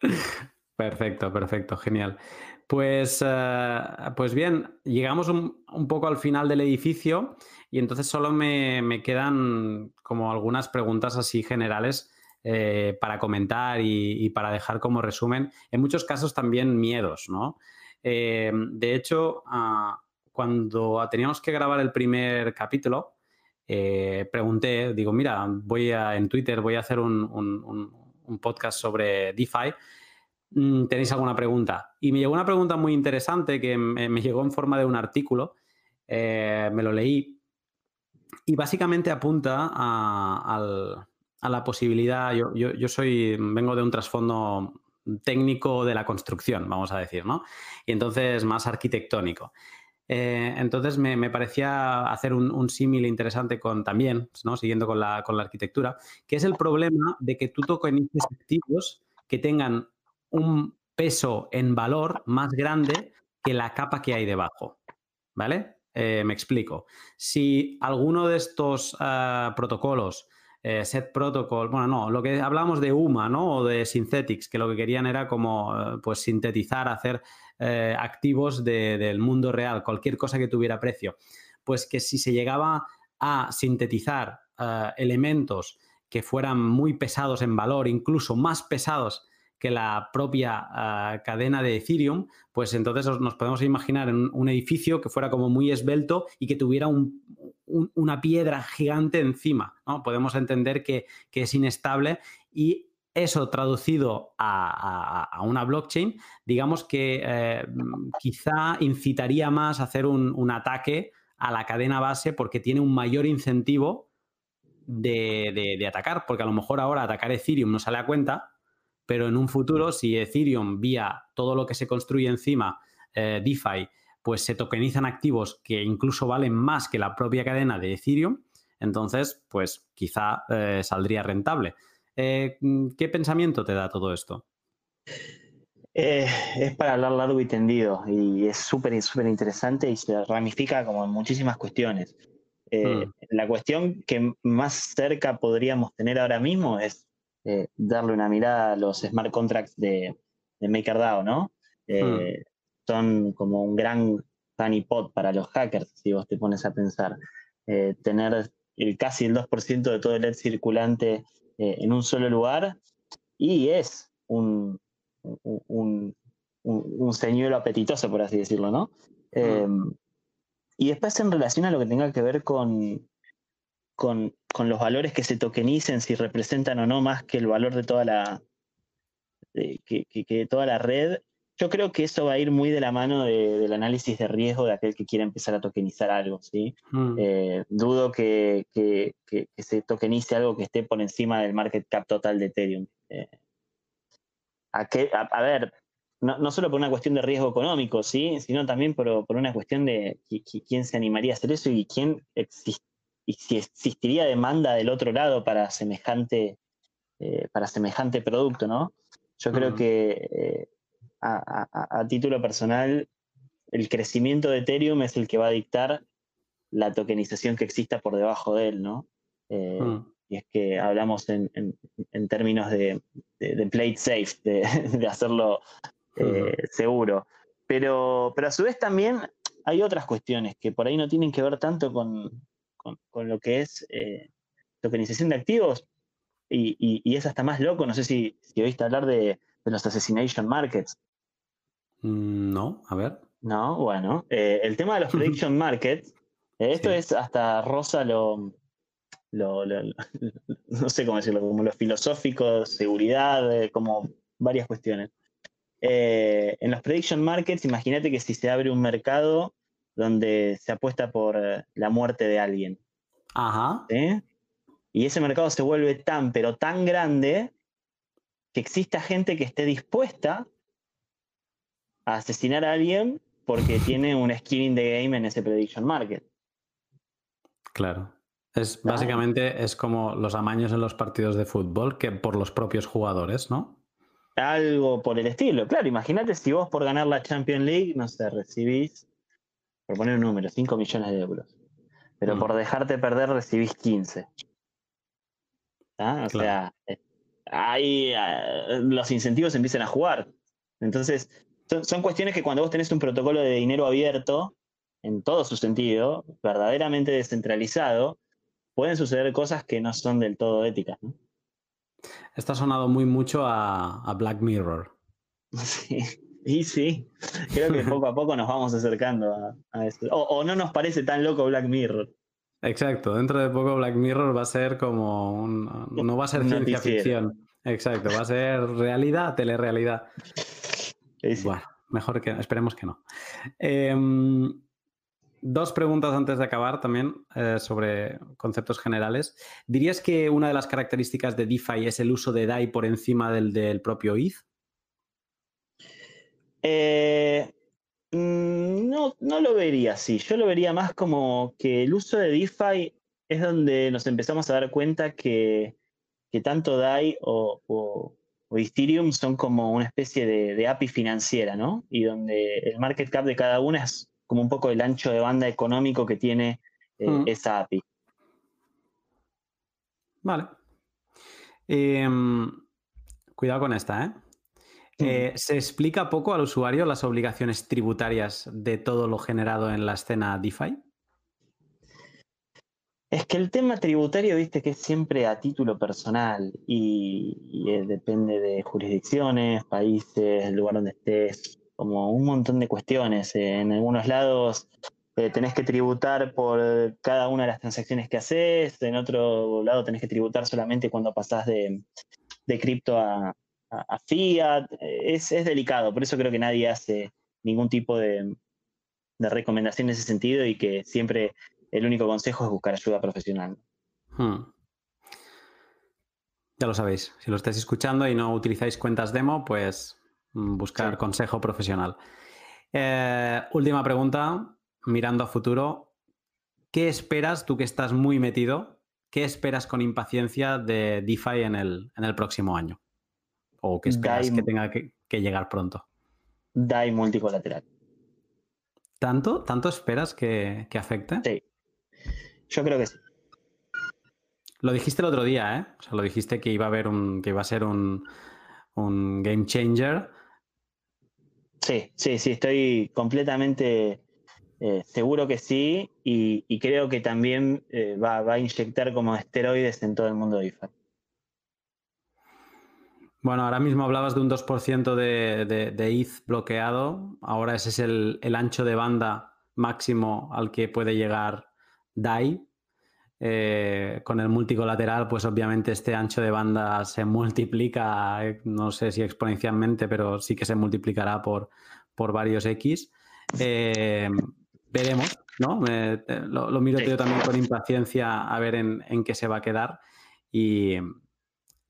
[laughs] perfecto, perfecto. Genial. Pues, eh, pues bien, llegamos un, poco al final del edificio y entonces solo me, me quedan como algunas preguntas así generales eh, para comentar y, para dejar como resumen, en muchos casos también miedos, ¿no? Eh, de hecho, ah, cuando teníamos que grabar el primer capítulo, eh, pregunté, digo, mira, voy a, en Twitter voy a hacer un, podcast sobre DeFi. Mm, ¿Tenéis alguna pregunta? Y me llegó una pregunta muy interesante que me, llegó en forma de un artículo. me lo leí y básicamente apunta al, a la posibilidad, yo, yo, soy, vengo de un trasfondo técnico de la construcción, vamos a decir, ¿no? Y entonces más arquitectónico. Eh, entonces me, parecía hacer un, símil interesante con también, ¿no? siguiendo con la, con la, arquitectura, que es el problema de que tú tokenices activos que tengan un peso en valor más grande que la capa que hay debajo. ¿Vale? Eh, me explico. Si alguno de estos ah, protocolos eh, set protocol, bueno, no, lo que hablamos de UMA, ¿no? O de Synthetics, que lo que querían era como, eh, pues, sintetizar, hacer eh, activos del mundo real, cualquier cosa que tuviera precio. Pues que si se llegaba a sintetizar elementos que fueran muy pesados en valor, incluso más pesados que la propia cadena de Ethereum, pues entonces nos podemos imaginar en un edificio que fuera como muy esbelto y que tuviera un, una piedra gigante encima. ¿no? Podemos entender que, es inestable y eso traducido a, una blockchain, digamos que eh, quizá incitaría más a hacer un, ataque a la cadena base porque tiene un mayor incentivo de, atacar, porque a lo mejor ahora atacar Ethereum no sale a cuenta, pero en un futuro, si Ethereum vía todo lo que se construye encima, eh, DeFi, pues se tokenizan activos que incluso valen más que la propia cadena de Ethereum, entonces, pues quizá eh, saldría rentable. Eh, ¿Qué pensamiento te da todo esto? Eh, es para hablar largo y tendido y es súper, súper interesante y se ramifica como en muchísimas cuestiones. Hmm. La cuestión que más cerca podríamos tener ahora mismo es darle una mirada a los smart contracts de, MakerDAO, ¿no? Hmm son como un gran honeypot para los hackers, si vos te pones a pensar. Eh, tener el, casi el 2% de todo el LED circulante eh, en un solo lugar y es un, un, señuelo apetitoso, por así decirlo, ¿no? Em, y después en relación a lo que tenga que ver con, con, los valores que se tokenicen, si representan o no más que el valor de toda la, que, toda la red, yo creo que eso va a ir muy de la mano del análisis de riesgo de aquel que quiera empezar a tokenizar algo, ¿sí? Mm. Eh, dudo que, se tokenice algo que esté por encima del market cap total de Ethereum. Eh, a, ver, no, solo por una cuestión de riesgo económico, ¿sí? Sino también por, una cuestión de quién se animaría a hacer eso y quién y si existiría demanda del otro lado para semejante, eh, para semejante producto, ¿no? Yo creo mm. que a, título personal, el crecimiento de Ethereum es el que va a dictar la tokenización que exista por debajo de él, ¿no? Eh, hmm. Y es que hablamos en, términos de, de, plate safe, de, hacerlo eh, seguro. Pero, pero a su vez también hay otras cuestiones que por ahí no tienen que ver tanto con, lo que es eh, tokenización de activos, y, es hasta más loco, no sé si, si oíste hablar de, los assassination markets. Mm, no, a ver. No, bueno, eh, el tema de los [laughs] prediction markets, eh, esto es hasta rosa lo, lo, [laughs] no sé cómo decirlo, como lo filosófico, seguridad, como varias cuestiones. en los prediction markets, imagínate que si se abre un mercado donde se apuesta por la muerte de alguien. Ajá. Y ese mercado se vuelve tan, pero tan grande que exista gente que esté dispuesta a asesinar a alguien porque tiene un skin in the game en ese prediction market. Claro. Es básicamente es como los amaños en los partidos de fútbol que por los propios jugadores, ¿no? Algo por el estilo. Claro, imagínate si vos por ganar la Champions League, no sé, recibís, por poner un número, 5 millones de euros. Pero mm. por dejarte perder recibís 15. O sea, eh, ahí eh, los incentivos empiezan a jugar. Entonces, son, cuestiones que cuando vos tenés un protocolo de dinero abierto, en todo su sentido, verdaderamente descentralizado, pueden suceder cosas que no son del todo éticas. Esto ha sonado muy mucho a, Black Mirror. [laughs] Sí, y sí, creo que [laughs] poco a poco nos vamos acercando a, eso. o, no nos parece tan loco Black Mirror. Exacto, dentro de poco Black Mirror va a ser como un, no va a ser ciencia ficción. Exacto, va a ser realidad, telerrealidad. Bueno, mejor que esperemos que no. Em, dos preguntas antes de acabar también eh, sobre conceptos generales. ¿Dirías que una de las características de DeFi es el uso de DAI por encima del, del propio ETH? Eh, Mm, no, no lo vería así. Yo lo vería más como que el uso de DeFi es donde nos empezamos a dar cuenta que, tanto DAI o, Ethereum son como una especie de, API financiera, ¿no? Y donde el market cap de cada una es como un poco el ancho de banda económico que tiene eh, mm. esa API. Vale. Em, cuidado con esta, ¿eh? Eh, ¿Se explica poco al usuario las obligaciones tributarias de todo lo generado en la escena DeFi? Es que el tema tributario, viste, que es siempre a título personal y, eh, depende de jurisdicciones, países, el lugar donde estés, como un montón de cuestiones. en algunos lados eh, tenés que tributar por cada una de las transacciones que haces, en otro lado tenés que tributar solamente cuando pasás de, de cripto a, a, Fiat, es, delicado, por eso creo que nadie hace ningún tipo de, recomendación en ese sentido y que siempre el único consejo es buscar ayuda profesional. Hmm. Ya lo sabéis, si lo estáis escuchando y no utilizáis cuentas demo, pues mm, buscar consejo profesional. Eh, última pregunta, mirando a futuro, ¿qué esperas tú que estás muy metido? ¿Qué esperas con impaciencia de DeFi en el, en el próximo año? ¿O que esperas que tenga que, llegar pronto? DAI multicolateral. ¿Tanto? ¿Tanto esperas que, afecte? Sí. Yo creo que sí. Lo dijiste el otro día, ¿eh? O sea, lo dijiste que iba a haber un. que iba a ser un, game changer. Sí, sí, sí, estoy completamente eh, seguro que sí. Y, creo que también eh, va, va, a inyectar como esteroides en todo el mundo de IFA. Bueno, ahora mismo hablabas de un 2% de, de, ETH bloqueado. Ahora ese es el, ancho de banda máximo al que puede llegar DAI. Eh, con el multicolateral, pues obviamente este ancho de banda se multiplica, eh, no sé si exponencialmente, pero sí que se multiplicará por, por varios X. Eh, veremos, ¿no? lo, miro yo también con impaciencia a ver en, en qué se va a quedar. Y,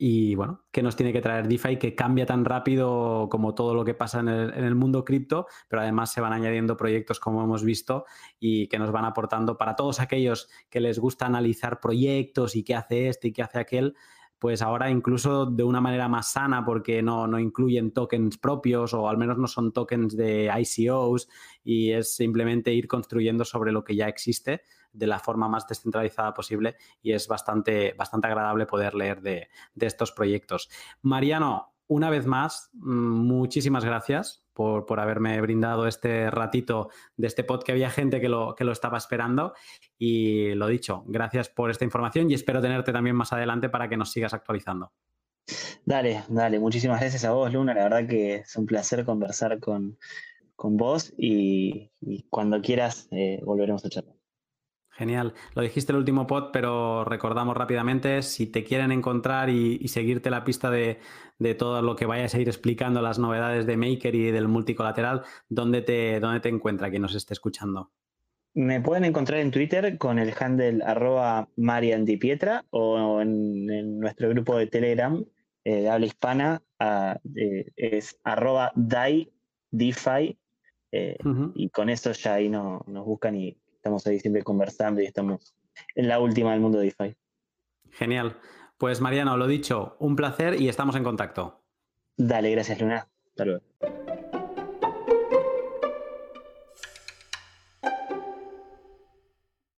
y bueno, ¿qué nos tiene que traer DeFi que cambia tan rápido como todo lo que pasa en el, mundo cripto, pero además se van añadiendo proyectos como hemos visto y que nos van aportando para todos aquellos que les gusta analizar proyectos y qué hace este y qué hace aquel, pues ahora incluso de una manera más sana porque no, no, incluyen tokens propios o al menos no son tokens de ICOs y es simplemente ir construyendo sobre lo que ya existe de la forma más descentralizada posible y es bastante, bastante agradable poder leer de, estos proyectos. Mariano, una vez más, mm, muchísimas gracias por, por, haberme brindado este ratito de este pod que había gente que lo, que lo estaba esperando. Y lo dicho, gracias por esta información y espero tenerte también más adelante para que nos sigas actualizando. Dale, dale, muchísimas gracias a vos, Luna. La verdad que es un placer conversar con, con vos y, cuando quieras eh, volveremos a charlar. Genial. Lo dijiste el último pod, pero recordamos rápidamente, si te quieren encontrar y, seguirte la pista de, todo lo que vayas a ir explicando, las novedades de Maker y del multicolateral, ¿dónde te, dónde te encuentra quien nos esté escuchando? Me pueden encontrar en Twitter con el handle arroba mariandipietra o en, nuestro grupo de Telegram eh, de habla hispana ah, es arroba dai, eh, y con eso ya ahí nos buscan y estamos ahí siempre conversando y estamos en la última del mundo de DeFi. Genial. Pues Mariano, lo dicho, un placer y estamos en contacto. Dale, gracias Luna. Hasta luego.